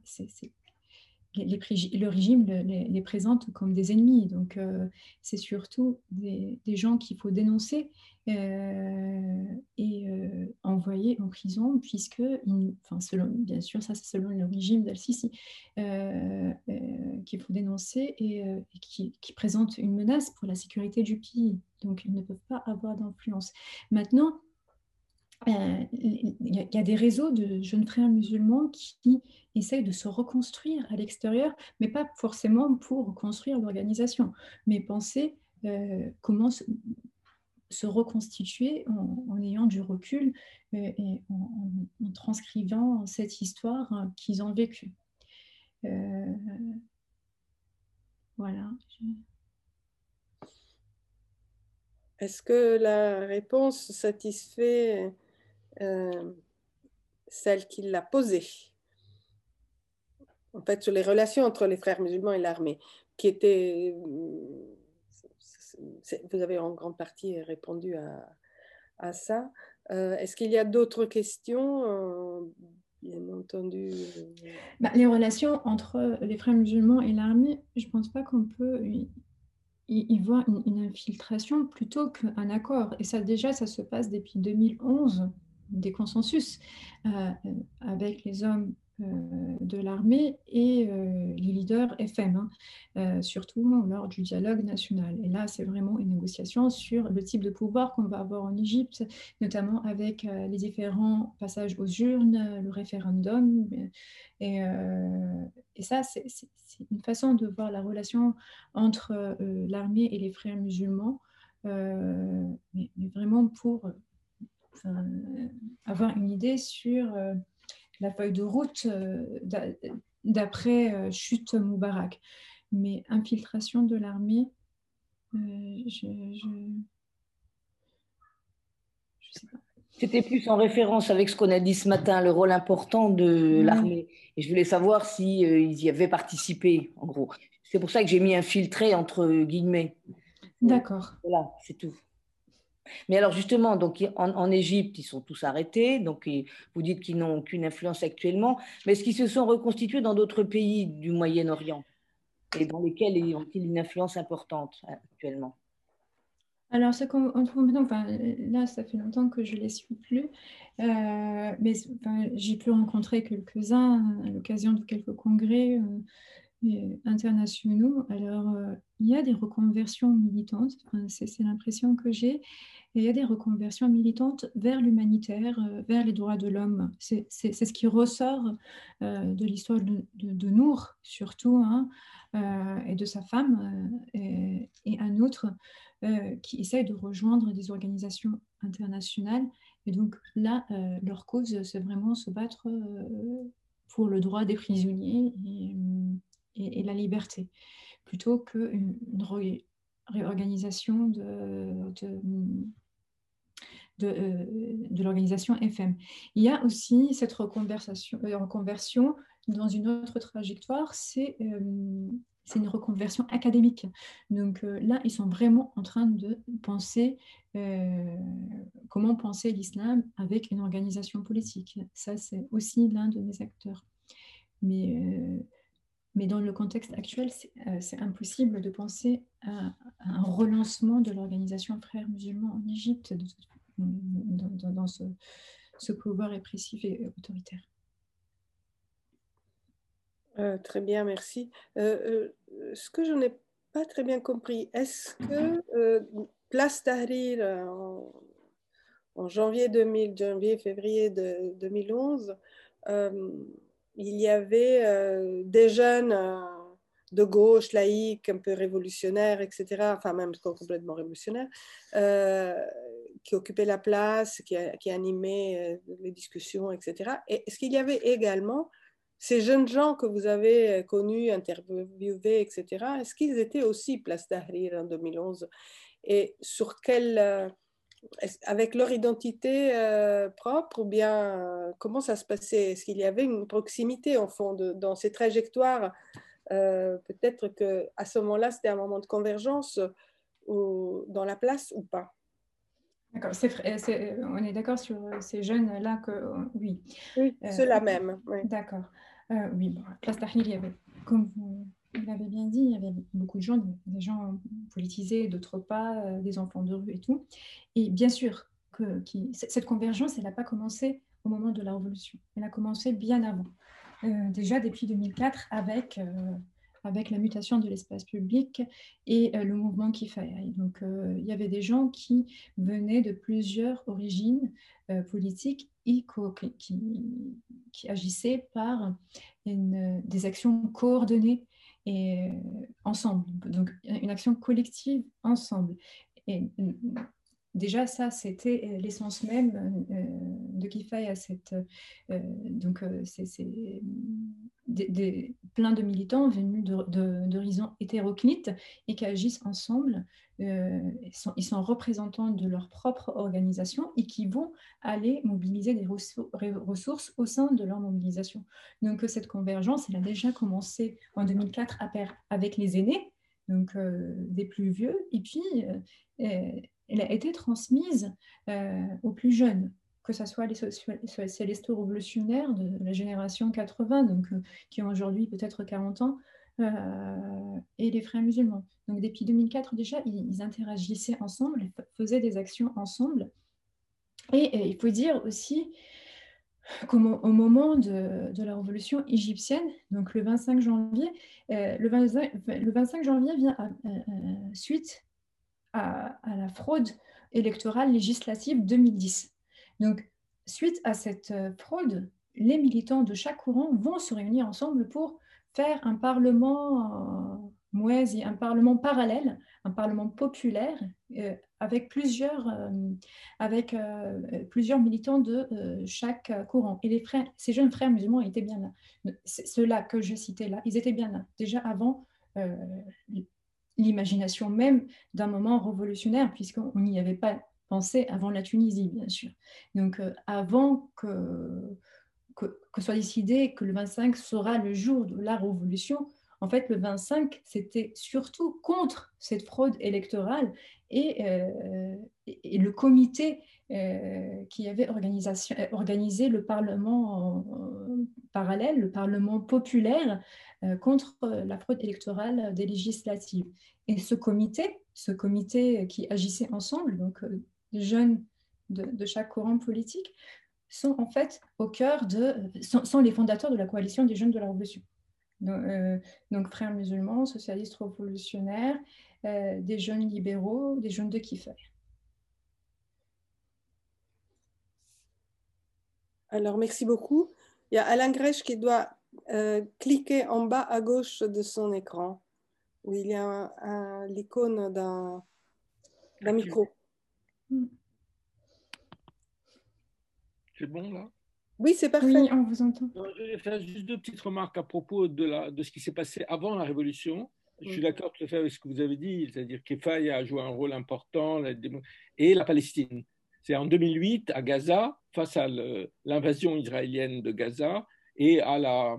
le régime les, présente comme des ennemis. Donc, euh, c'est surtout des, gens qu'il faut dénoncer euh, et euh, envoyer en prison, puisque, enfin, selon, bien sûr, ça c'est selon le régime d'Al-Sisi, qu'il faut dénoncer et, qui, qui, présente une menace pour la sécurité du pays. Donc, ils ne peuvent pas avoir d'influence. Maintenant, il y, a des réseaux de jeunes frères musulmans qui essayent de se reconstruire à l'extérieur, mais pas forcément pour reconstruire l'organisation, mais penser euh, comment se, reconstituer en, ayant du recul euh, et en, transcrivant cette histoire qu'ils ont vécue. Euh, voilà. Est-ce que la réponse satisfait celle qui l'a posée en fait, sur les relations entre les frères musulmans et l'armée, qui était. Vous avez en grande partie répondu à, à ça. Euh, est-ce qu'il y a d'autres questions? Euh, Bien entendu. Bah, les relations entre les frères musulmans et l'armée, je ne pense pas qu'on peut ils voient une, infiltration plutôt qu'un accord. Et ça, déjà, ça se passe depuis 2011, des consensus avec les hommes euh, de l'armée et euh, les leaders FM, hein, euh, surtout lors du dialogue national. Et là, c'est vraiment une négociation sur le type de pouvoir qu'on va avoir en Égypte, notamment avec les différents passages aux urnes, le référendum. Et ça, c'est une façon de voir la relation entre l'armée et les frères musulmans, mais, vraiment pour avoir une idée sur la feuille de route euh, d'après euh, chute Moubarak. Mais infiltration de l'armée, euh, je, ne sais pas. C'était plus en référence avec ce qu'on a dit ce matin, le rôle important de l'armée. Et je voulais savoir s'ils si, y avaient participé, en gros. C'est pour ça que j'ai mis infiltré entre guillemets. D'accord. Voilà, c'est tout. Mais alors justement, donc en, Égypte, ils sont tous arrêtés. Donc vous dites qu'ils n'ont aucune influence actuellement. Mais est-ce qu'ils se sont reconstitués dans d'autres pays du Moyen-Orient et dans lesquels ils ont-ils une influence importante euh, actuellement? Alors, ce qu'on enfin, là, ça fait longtemps que je ne les suis plus, euh, mais j'ai pu rencontrer quelques-uns à l'occasion de quelques congrès. Euh, internationaux. Alors, euh, il y a des reconversions militantes, c'est l'impression que j'ai. Il y a des reconversions militantes vers l'humanitaire, euh, vers les droits de l'homme. C'est ce qui ressort euh, de l'histoire de, de, Nour, surtout, hein, et de sa femme, et, un autre qui essaye de rejoindre des organisations internationales. Et donc là, leur cause, c'est vraiment se battre pour le droit des prisonniers. Et, et, la liberté, plutôt qu'une une réorganisation de, de, euh, l'organisation FM. Il y a aussi cette reconversion, euh, reconversion dans une autre trajectoire, c'est euh, une reconversion académique. Donc là, ils sont vraiment en train de penser comment penser l'islam avec une organisation politique. Ça, c'est aussi l'un de mes acteurs. Mais mais dans le contexte actuel, c'est euh, impossible de penser à, un relancement de l'organisation Frères musulmans en Égypte dans, ce, pouvoir répressif et autoritaire. Euh, très bien, merci. Euh, ce que je n'ai pas très bien compris, est-ce que Place Tahrir en, janvier 2000, janvier, février de 2011, il y avait euh, des jeunes euh, de gauche, laïcs, un peu révolutionnaires, etc., enfin même complètement révolutionnaires, euh, qui occupaient la place, qui, qui animaient les discussions, etc. Et est-ce qu'il y avait également ces jeunes gens que vous avez connus, interviewés, etc., est-ce qu'ils étaient aussi place d'Ahrir en 2011 Et sur quel avec leur identité euh, propre ou bien euh, comment ça se passait? Est-ce qu'il y avait une proximité en fond dans ces trajectoires? Euh, Peut-être qu'à ce moment-là, c'était un moment de convergence ou, dans la place ou pas? D'accord, on est d'accord sur ces jeunes-là que oui. Oui, ceux-là même. D'accord. oui, bon, Place il y avait, comme vous il avait bien dit, il y avait beaucoup de gens, des gens politisés, d'autres pas, euh, des enfants de rue et tout. Et bien sûr, que, cette convergence, elle n'a pas commencé au moment de la Révolution. Elle a commencé bien avant. Euh, déjà depuis 2004, avec, euh, avec la mutation de l'espace public et le mouvement qui. Donc, il y avait des gens qui venaient de plusieurs origines politiques et qui, agissaient par des actions coordonnées et euh, ensemble. Donc une action collective ensemble. Et déjà ça, c'était euh, l'essence même de Kifay à cette. donc c'est des, plein de militants venus d'horizons hétéroclites et qui agissent ensemble. ils, sont, représentants de leur propre organisation et qui vont aller mobiliser des ressources au sein de leur mobilisation. Donc cette convergence, elle a déjà commencé en 2004 avec les aînés, donc des plus vieux, et puis elle a été transmise aux plus jeunes que ce soit les socialistes révolutionnaires de la génération 80, donc, euh, qui ont aujourd'hui peut-être 40 ans, et les frères musulmans. Donc depuis 2004 déjà, ils, interagissaient ensemble, faisaient des actions ensemble. Et, il faut dire aussi qu'au moment de, la révolution égyptienne, donc le 25 janvier, le, 25, janvier vient suite à, la fraude électorale législative 2010. Donc, suite à cette fraude, les militants de chaque courant vont se réunir ensemble pour faire un parlement euh, un parlement parallèle, un parlement populaire euh, avec, plusieurs, euh, avec plusieurs militants de chaque courant. Et les frères, ces jeunes frères musulmans étaient bien là. Ceux-là que je citais là, ils étaient bien là, déjà avant l'imagination même d'un moment révolutionnaire, puisqu'on n'y avait pas pensé avant la Tunisie, bien sûr. Donc, avant que que, soit décidé que le 25 sera le jour de la révolution, en fait, le 25, c'était surtout contre cette fraude électorale et, euh, et le comité euh, qui avait euh, organisé le Parlement parallèle, le Parlement populaire, contre la fraude électorale des législatives. Et ce comité, ce comité qui agissait ensemble, donc jeunes de, chaque courant politique, sont en fait au cœur de, sont, les fondateurs de la coalition des jeunes de la Révolution. Donc, frères musulmans, socialistes révolutionnaires, euh, des jeunes libéraux, des jeunes de Kiffer. Alors, merci beaucoup. Il y a Alain Grèche qui doit euh, cliquer en bas à gauche de son écran, où il y a l'icône d'un micro. Mm. C'est bon là? Oui, c'est parfait. Oui, on vous entend. je vais faire juste deux petites remarques à propos de, la, de ce qui s'est passé avant la Révolution. Je suis d'accord tout à fait avec ce que vous avez dit, c'est-à-dire qu'Efaï a joué un rôle important et la Palestine. C'est en 2008 à Gaza, face à l'invasion israélienne de Gaza et à la,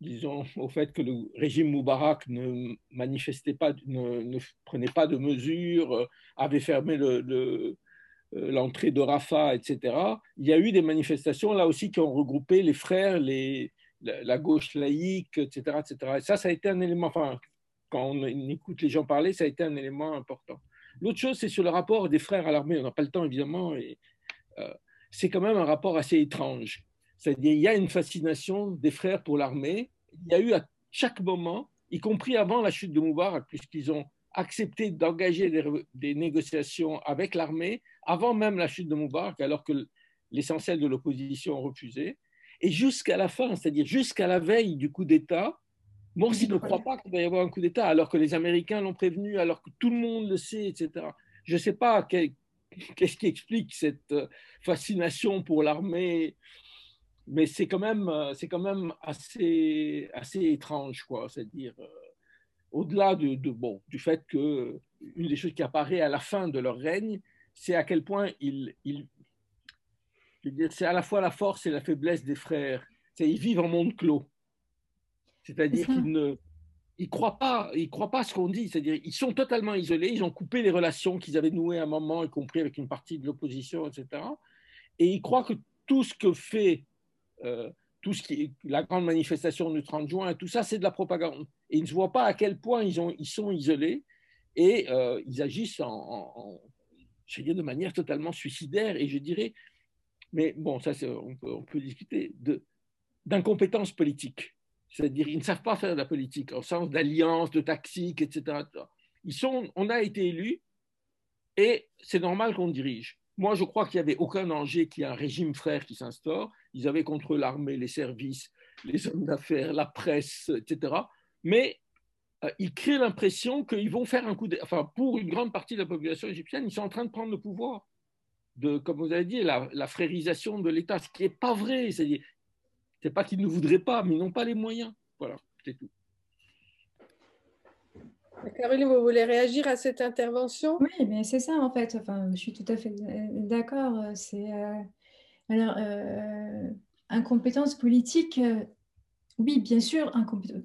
disons, au fait que le régime Moubarak ne manifestait pas, ne, prenait pas de mesures, avait fermé le, euh, l'entrée de Rafah, etc., il y a eu des manifestations là aussi qui ont regroupé les frères, les, la, gauche laïque, etc., etc. Et ça, ça a été un élément, enfin, quand on écoute les gens parler, ça a été un élément important. L'autre chose, c'est sur le rapport des frères à l'armée. On n'a pas le temps, évidemment, et euh, c'est quand même un rapport assez étrange. C'est-à-dire, il y a une fascination des frères pour l'armée. Il y a eu à chaque moment, y compris avant la chute de Moubarak, puisqu'ils ont accepté d'engager des, négociations avec l'armée avant même la chute de Moubarak, alors que l'essentiel de l'opposition refusé. Et jusqu'à la fin, c'est-à-dire jusqu'à la veille du coup d'État, Morsi ne croit pas qu'il va y avoir un coup d'État, alors que les Américains l'ont prévenu, alors que tout le monde le sait, etc. Je ne sais pas qu'est-ce qui explique cette euh, fascination pour l'armée, mais c'est quand même, euh, c'est quand même assez, assez étrange, quoi. C'est-à-dire, euh, au-delà de, bon, du fait que une des choses qui apparaît à la fin de leur règne, c'est à quel point ils, c'est à la fois la force et la faiblesse des frères. C'est ils vivent en monde clos. C'est-à-dire qu'ils ne ils croient pas, ils croient pas à ce qu'on dit. C'est-à-dire ils sont totalement isolés. Ils ont coupé les relations qu'ils avaient nouées à un moment, y compris avec une partie de l'opposition, etc. Et ils croient que tout ce que fait euh, tout ce qui est la grande manifestation du 30 juin, tout ça, c'est de la propagande. Et ils ne voient pas à quel point ils, ont, ils sont isolés et euh, ils agissent en, je de manière totalement suicidaire. Et je dirais, mais bon, ça, on peut, on peut discuter d'incompétence politique. C'est-à-dire, ils ne savent pas faire de la politique en sens d'alliance, de tactique, etc. Ils sont, on a été élus et c'est normal qu'on dirige. Moi, je crois qu'il n'y avait aucun danger qu'il y ait un régime frère qui s'instaure. Ils avaient contre l'armée, les services, les hommes d'affaires, la presse, etc. Mais euh, ils créent l'impression qu'ils vont faire un coup de... Enfin, pour une grande partie de la population égyptienne, ils sont en train de prendre le pouvoir. De, comme vous avez dit, la, la frérisation de l'État, ce qui n'est pas vrai. C'est-à-dire, c'est pas qu'ils ne voudraient pas, mais ils n'ont pas les moyens. Voilà, c'est tout. Caroline, vous voulez réagir à cette intervention? Oui, mais c'est ça en fait. Enfin, je suis tout à fait euh, d'accord. C'est euh, alors euh, incompétence politique. oui, bien sûr,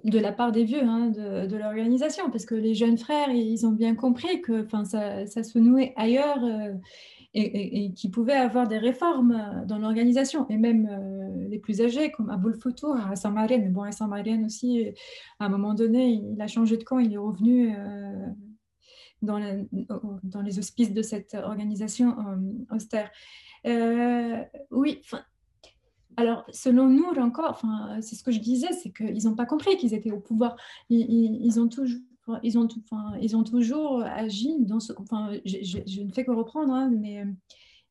de la part des vieux hein, de, l'organisation, parce que les jeunes frères, ils ont bien compris que, enfin, ça, ça se nouait ailleurs et, qui pouvaient avoir des réformes dans l'organisation, et même les plus âgés, comme Aboul Foutour à Saint-Marien. Mais bon, à Saint-Marien aussi, à un moment donné, il a changé de camp, il est revenu dans, les auspices de cette organisation austère. oui, alors, selon nous, encore, enfin, c'est ce que je disais, c'est qu'ils n'ont pas compris qu'ils étaient au pouvoir. Ils, ont toujours, ils ont, toujours agi dans ce. Enfin, je, ne fais que reprendre, hein, mais,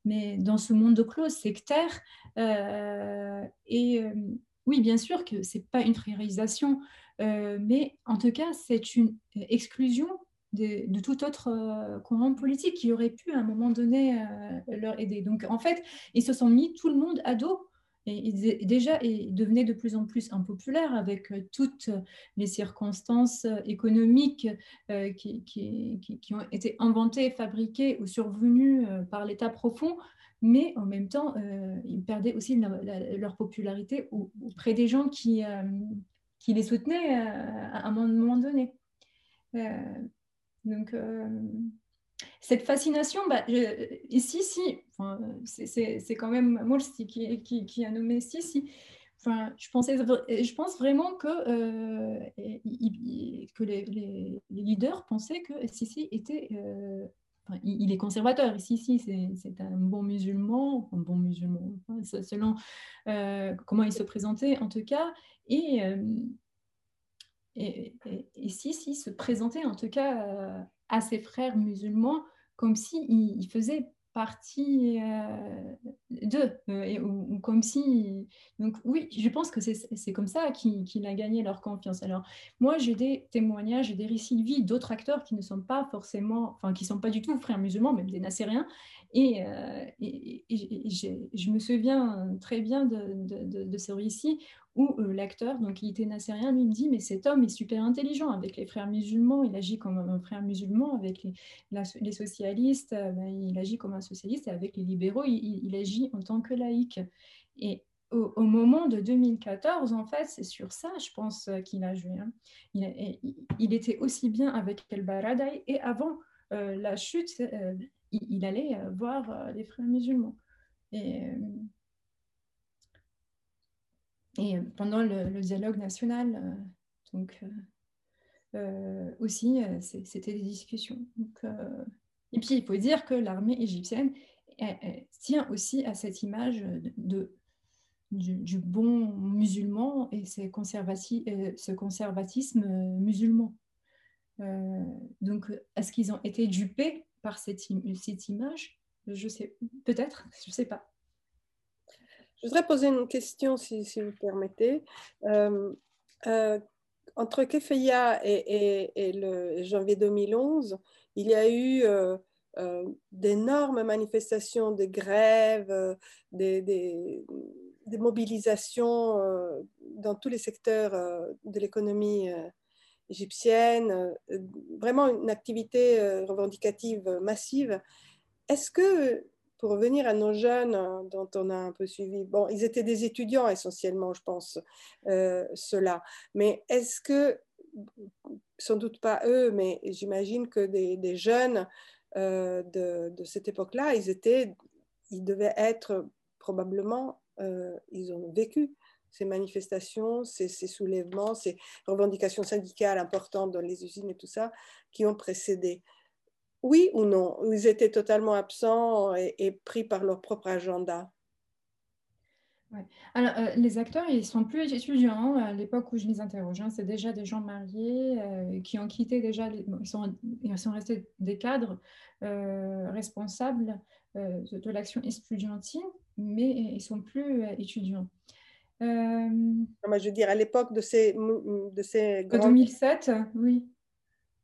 mais dans ce monde de clos sectaire. Euh, et euh, oui, bien sûr que c'est pas une frérisation, euh, mais en tout cas, c'est une exclusion de, tout autre courant politique qui aurait pu à un moment donné leur aider. Donc, en fait, ils se sont mis tout le monde à dos et, déjà, il devenait de plus en plus impopulaire avec euh, toutes les circonstances euh, économiques euh, qui, ont été inventées, fabriquées ou survenues par l'État profond, mais en même temps, ils perdaient aussi leur popularité auprès des gens qui, qui les soutenaient à un moment donné. donc, cette fascination, bah, ici, si, enfin, c'est quand même Molsty qui, qui, a nommé Sissi. Enfin, je, je pense vraiment que, euh, que les, leaders pensaient que Sissi était. Euh, il, est conservateur. Ici, si, c'est un bon musulman, un bon musulman, selon euh, comment il se présentait en tout cas. Et, et, et, se présentait en tout cas à ses frères musulmans comme s'ils il faisaient partie euh, d'eux, euh, ou, comme si... Donc oui, je pense que c'est comme ça qu'il a gagné leur confiance. Alors moi, j'ai des témoignages, des récits de vie d'autres acteurs qui ne sont pas forcément, enfin qui ne sont pas du tout frères musulmans, même des Nassériens, et, euh, je me souviens très bien de, ce récit où euh, l'acteur, donc il était nassérien, lui me dit mais cet homme est super intelligent avec les frères musulmans, il agit comme un frère musulman avec les, socialistes, euh, ben, il agit comme un socialiste et avec les libéraux, il, agit en tant que laïc. Et au, moment de 2014, en fait, c'est sur ça, je pense, euh, qu'il a joué. Hein. Il, était aussi bien avec El Baradei et avant la chute, il, allait voir les frères musulmans. Et euh, pendant le, dialogue national, euh, donc euh, aussi, c'était des discussions. et puis, il faut dire que l'armée égyptienne tient aussi à cette image de, du, bon musulman et ce conservatisme musulman. donc, est-ce qu'ils ont été dupés par cette, cette image Je sais, peut-être, je ne sais pas. Je voudrais poser une question, si, vous permettez. Euh, euh, entre Kefaya et, le janvier 2011, il y a eu euh, d'énormes manifestations, des grèves, des, des, mobilisations dans tous les secteurs de l'économie égyptienne, vraiment une activité revendicative massive. Est-ce que pour revenir à nos jeunes hein, dont on a un peu suivi, bon, ils étaient des étudiants essentiellement, je pense, euh, ceux-là. Mais est-ce que, sans doute pas eux, mais j'imagine que des, jeunes euh, de, cette époque-là, ils étaient, ils devaient être probablement, euh, ils ont vécu ces manifestations, ces, soulèvements, ces revendications syndicales importantes dans les usines et tout ça, qui ont précédé oui ou non? Ils étaient totalement absents et, pris par leur propre agenda Alors, euh, les acteurs, ils sont plus étudiants à l'époque où je les interroge. Hein. c'est déjà des gens mariés euh, qui ont quitté déjà, ils, sont, ils sont restés des cadres euh, responsables de, l'action estudiantine, mais ils sont plus étudiants. Je veux dire, à l'époque de ces, de ces 2007, oui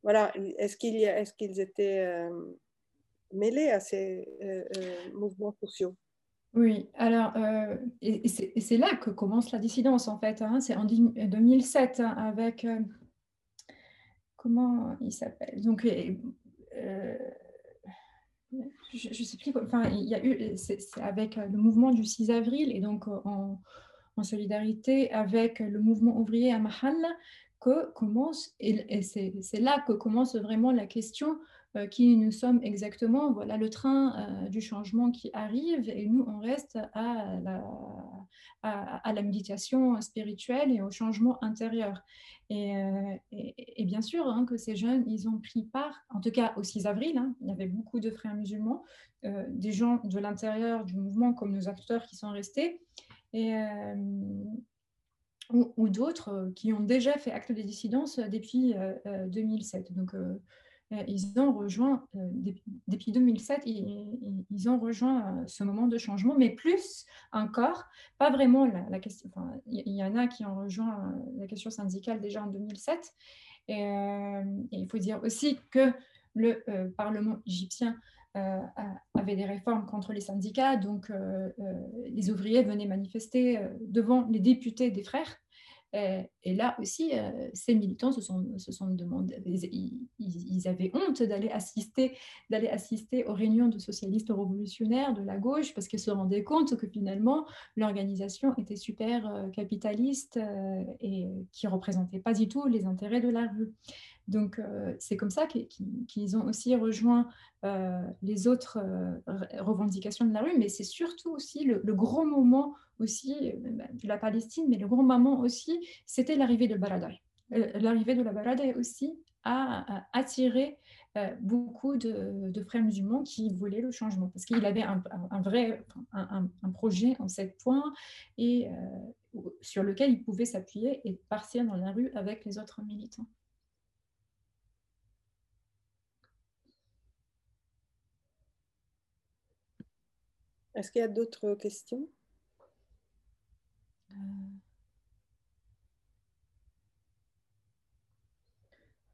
voilà, est-ce qu'ils est qu'ils étaient euh, mêlés à ces euh, euh, mouvements sociaux? Oui, alors, et, c'est là que commence la dissidence, en fait. Hein. c'est en 2007, hein, avec. comment il s'appelle? Donc, je ne sais plus. Enfin, il y a eu. C'est avec le mouvement du 6 avril, et donc en, en solidarité avec le mouvement ouvrier à Mahal, que commence, et, c'est là que commence vraiment la question euh, qui nous sommes exactement. Voilà le train euh, du changement qui arrive et nous, on reste à la, méditation spirituelle et au changement intérieur. Et, euh, bien sûr hein, que ces jeunes, ils ont pris part, en tout cas au 6 avril, hein, il y avait beaucoup de frères musulmans, des gens de l'intérieur du mouvement comme nos acteurs qui sont restés. Et, ou, d'autres qui ont déjà fait acte de dissidence depuis 2007. Donc, ils ont rejoint, depuis 2007, ils, ont rejoint ce moment de changement, mais plus encore, pas vraiment la, question, il y, en a qui ont rejoint la question syndicale déjà en 2007, et, il faut dire aussi que le Parlement égyptien avait des réformes contre les syndicats, donc les ouvriers venaient manifester devant les députés des frères euh, et là aussi, euh, ces militants se sont, se sont demandé, ils, avaient honte d'aller assister, assister aux réunions de socialistes révolutionnaires de la gauche parce qu'ils se rendaient compte que finalement l'organisation était super euh, capitaliste et qui représentait pas du tout les intérêts de la rue. Donc, euh, c'est comme ça qu'ils ont aussi rejoint euh, les autres euh, revendications de la rue, mais c'est surtout aussi le, gros moment aussi bah, de la Palestine, mais le gros moment aussi, c'était l'arrivée de Baradei. l'arrivée de la Baradei aussi a, attiré beaucoup de, frères musulmans qui voulaient le changement, parce qu'il avait un, vrai un, projet en sept points et sur lequel il pouvait s'appuyer et partir dans la rue avec les autres militants. Est-ce qu'il y a d'autres questions? Euh.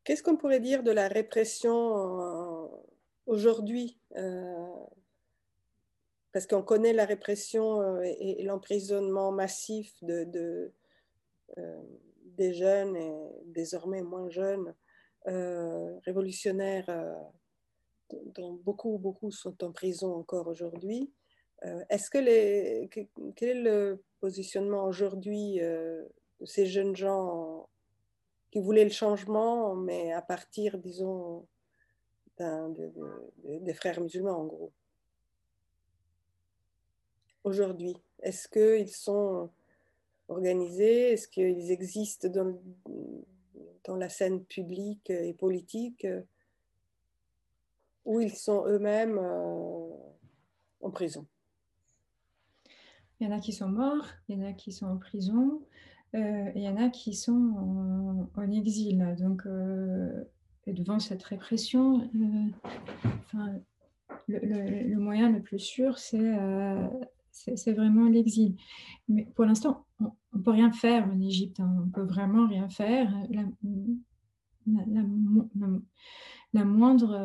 Qu'est-ce qu'on pourrait dire de la répression euh, aujourd'hui euh, Parce qu'on connaît la répression et, l'emprisonnement massif de, des jeunes et désormais moins jeunes révolutionnaires dont beaucoup, beaucoup sont en prison encore aujourd'hui. Euh, est-ce que les, quel est le positionnement aujourd'hui euh, de ces jeunes gens qui voulaient le changement, mais à partir, disons, des frères musulmans, en gros? Aujourd'hui, est-ce qu'ils sont organisés? Est-ce qu'ils existent dans, la scène publique et politique? Ou ils sont eux-mêmes euh, en prison? Il y en a qui sont morts, il y en a qui sont en prison, euh, il y en a qui sont en, exil. Donc, euh, devant cette répression, euh, le, moyen le plus sûr, c'est c'est vraiment l'exil. Mais pour l'instant, on ne peut rien faire en Égypte. Hein. On ne peut vraiment rien faire. La, moindre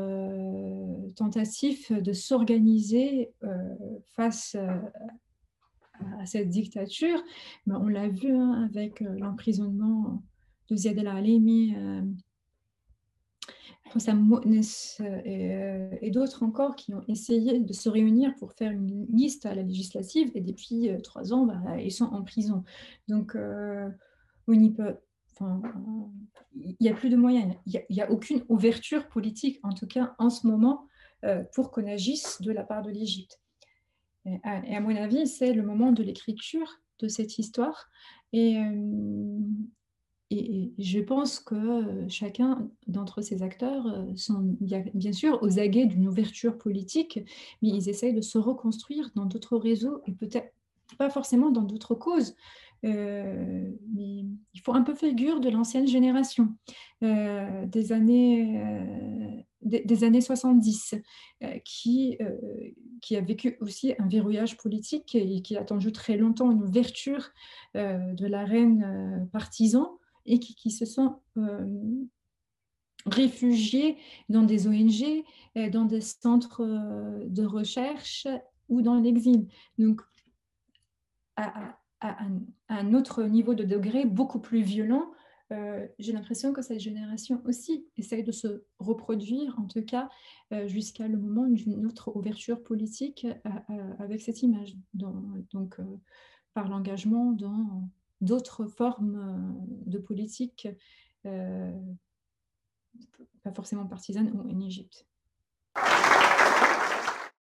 tentative de s'organiser face à cette dictature. On l'a vu hein, avec euh, l'emprisonnement de Ziad El Alemi, euh, euh, et, d'autres encore qui ont essayé de se réunir pour faire une liste à la législative et depuis trois ans, bah, ils sont en prison. Donc, on peut, enfin, il n'y a plus de moyens, il n'y a, aucune ouverture politique, en tout cas en ce moment, pour qu'on agisse de la part de l'Égypte. Et à, mon avis, c'est le moment de l'écriture de cette histoire. Et, euh, je pense que chacun d'entre ces acteurs euh, sont bien sûr aux aguets d'une ouverture politique, mais ils essayent de se reconstruire dans d'autres réseaux et peut-être pas forcément dans d'autres causes. Euh, mais il faut un peu figure de l'ancienne génération, des années des, années 70, euh, qui, euh, qui a vécu aussi un verrouillage politique et qui a attendu très longtemps une ouverture euh, de la reine partisan et qui, qui se sont réfugiés dans des ONG, dans des centres de recherche ou dans l'exil. Donc, à, un autre niveau de degré beaucoup plus violent euh, j'ai l'impression que cette génération aussi essaye de se reproduire, en tout cas euh, jusqu'à le moment d'une autre ouverture politique euh, avec cette image, donc par l'engagement dans d'autres formes de politique pas forcément partisane, en Égypte.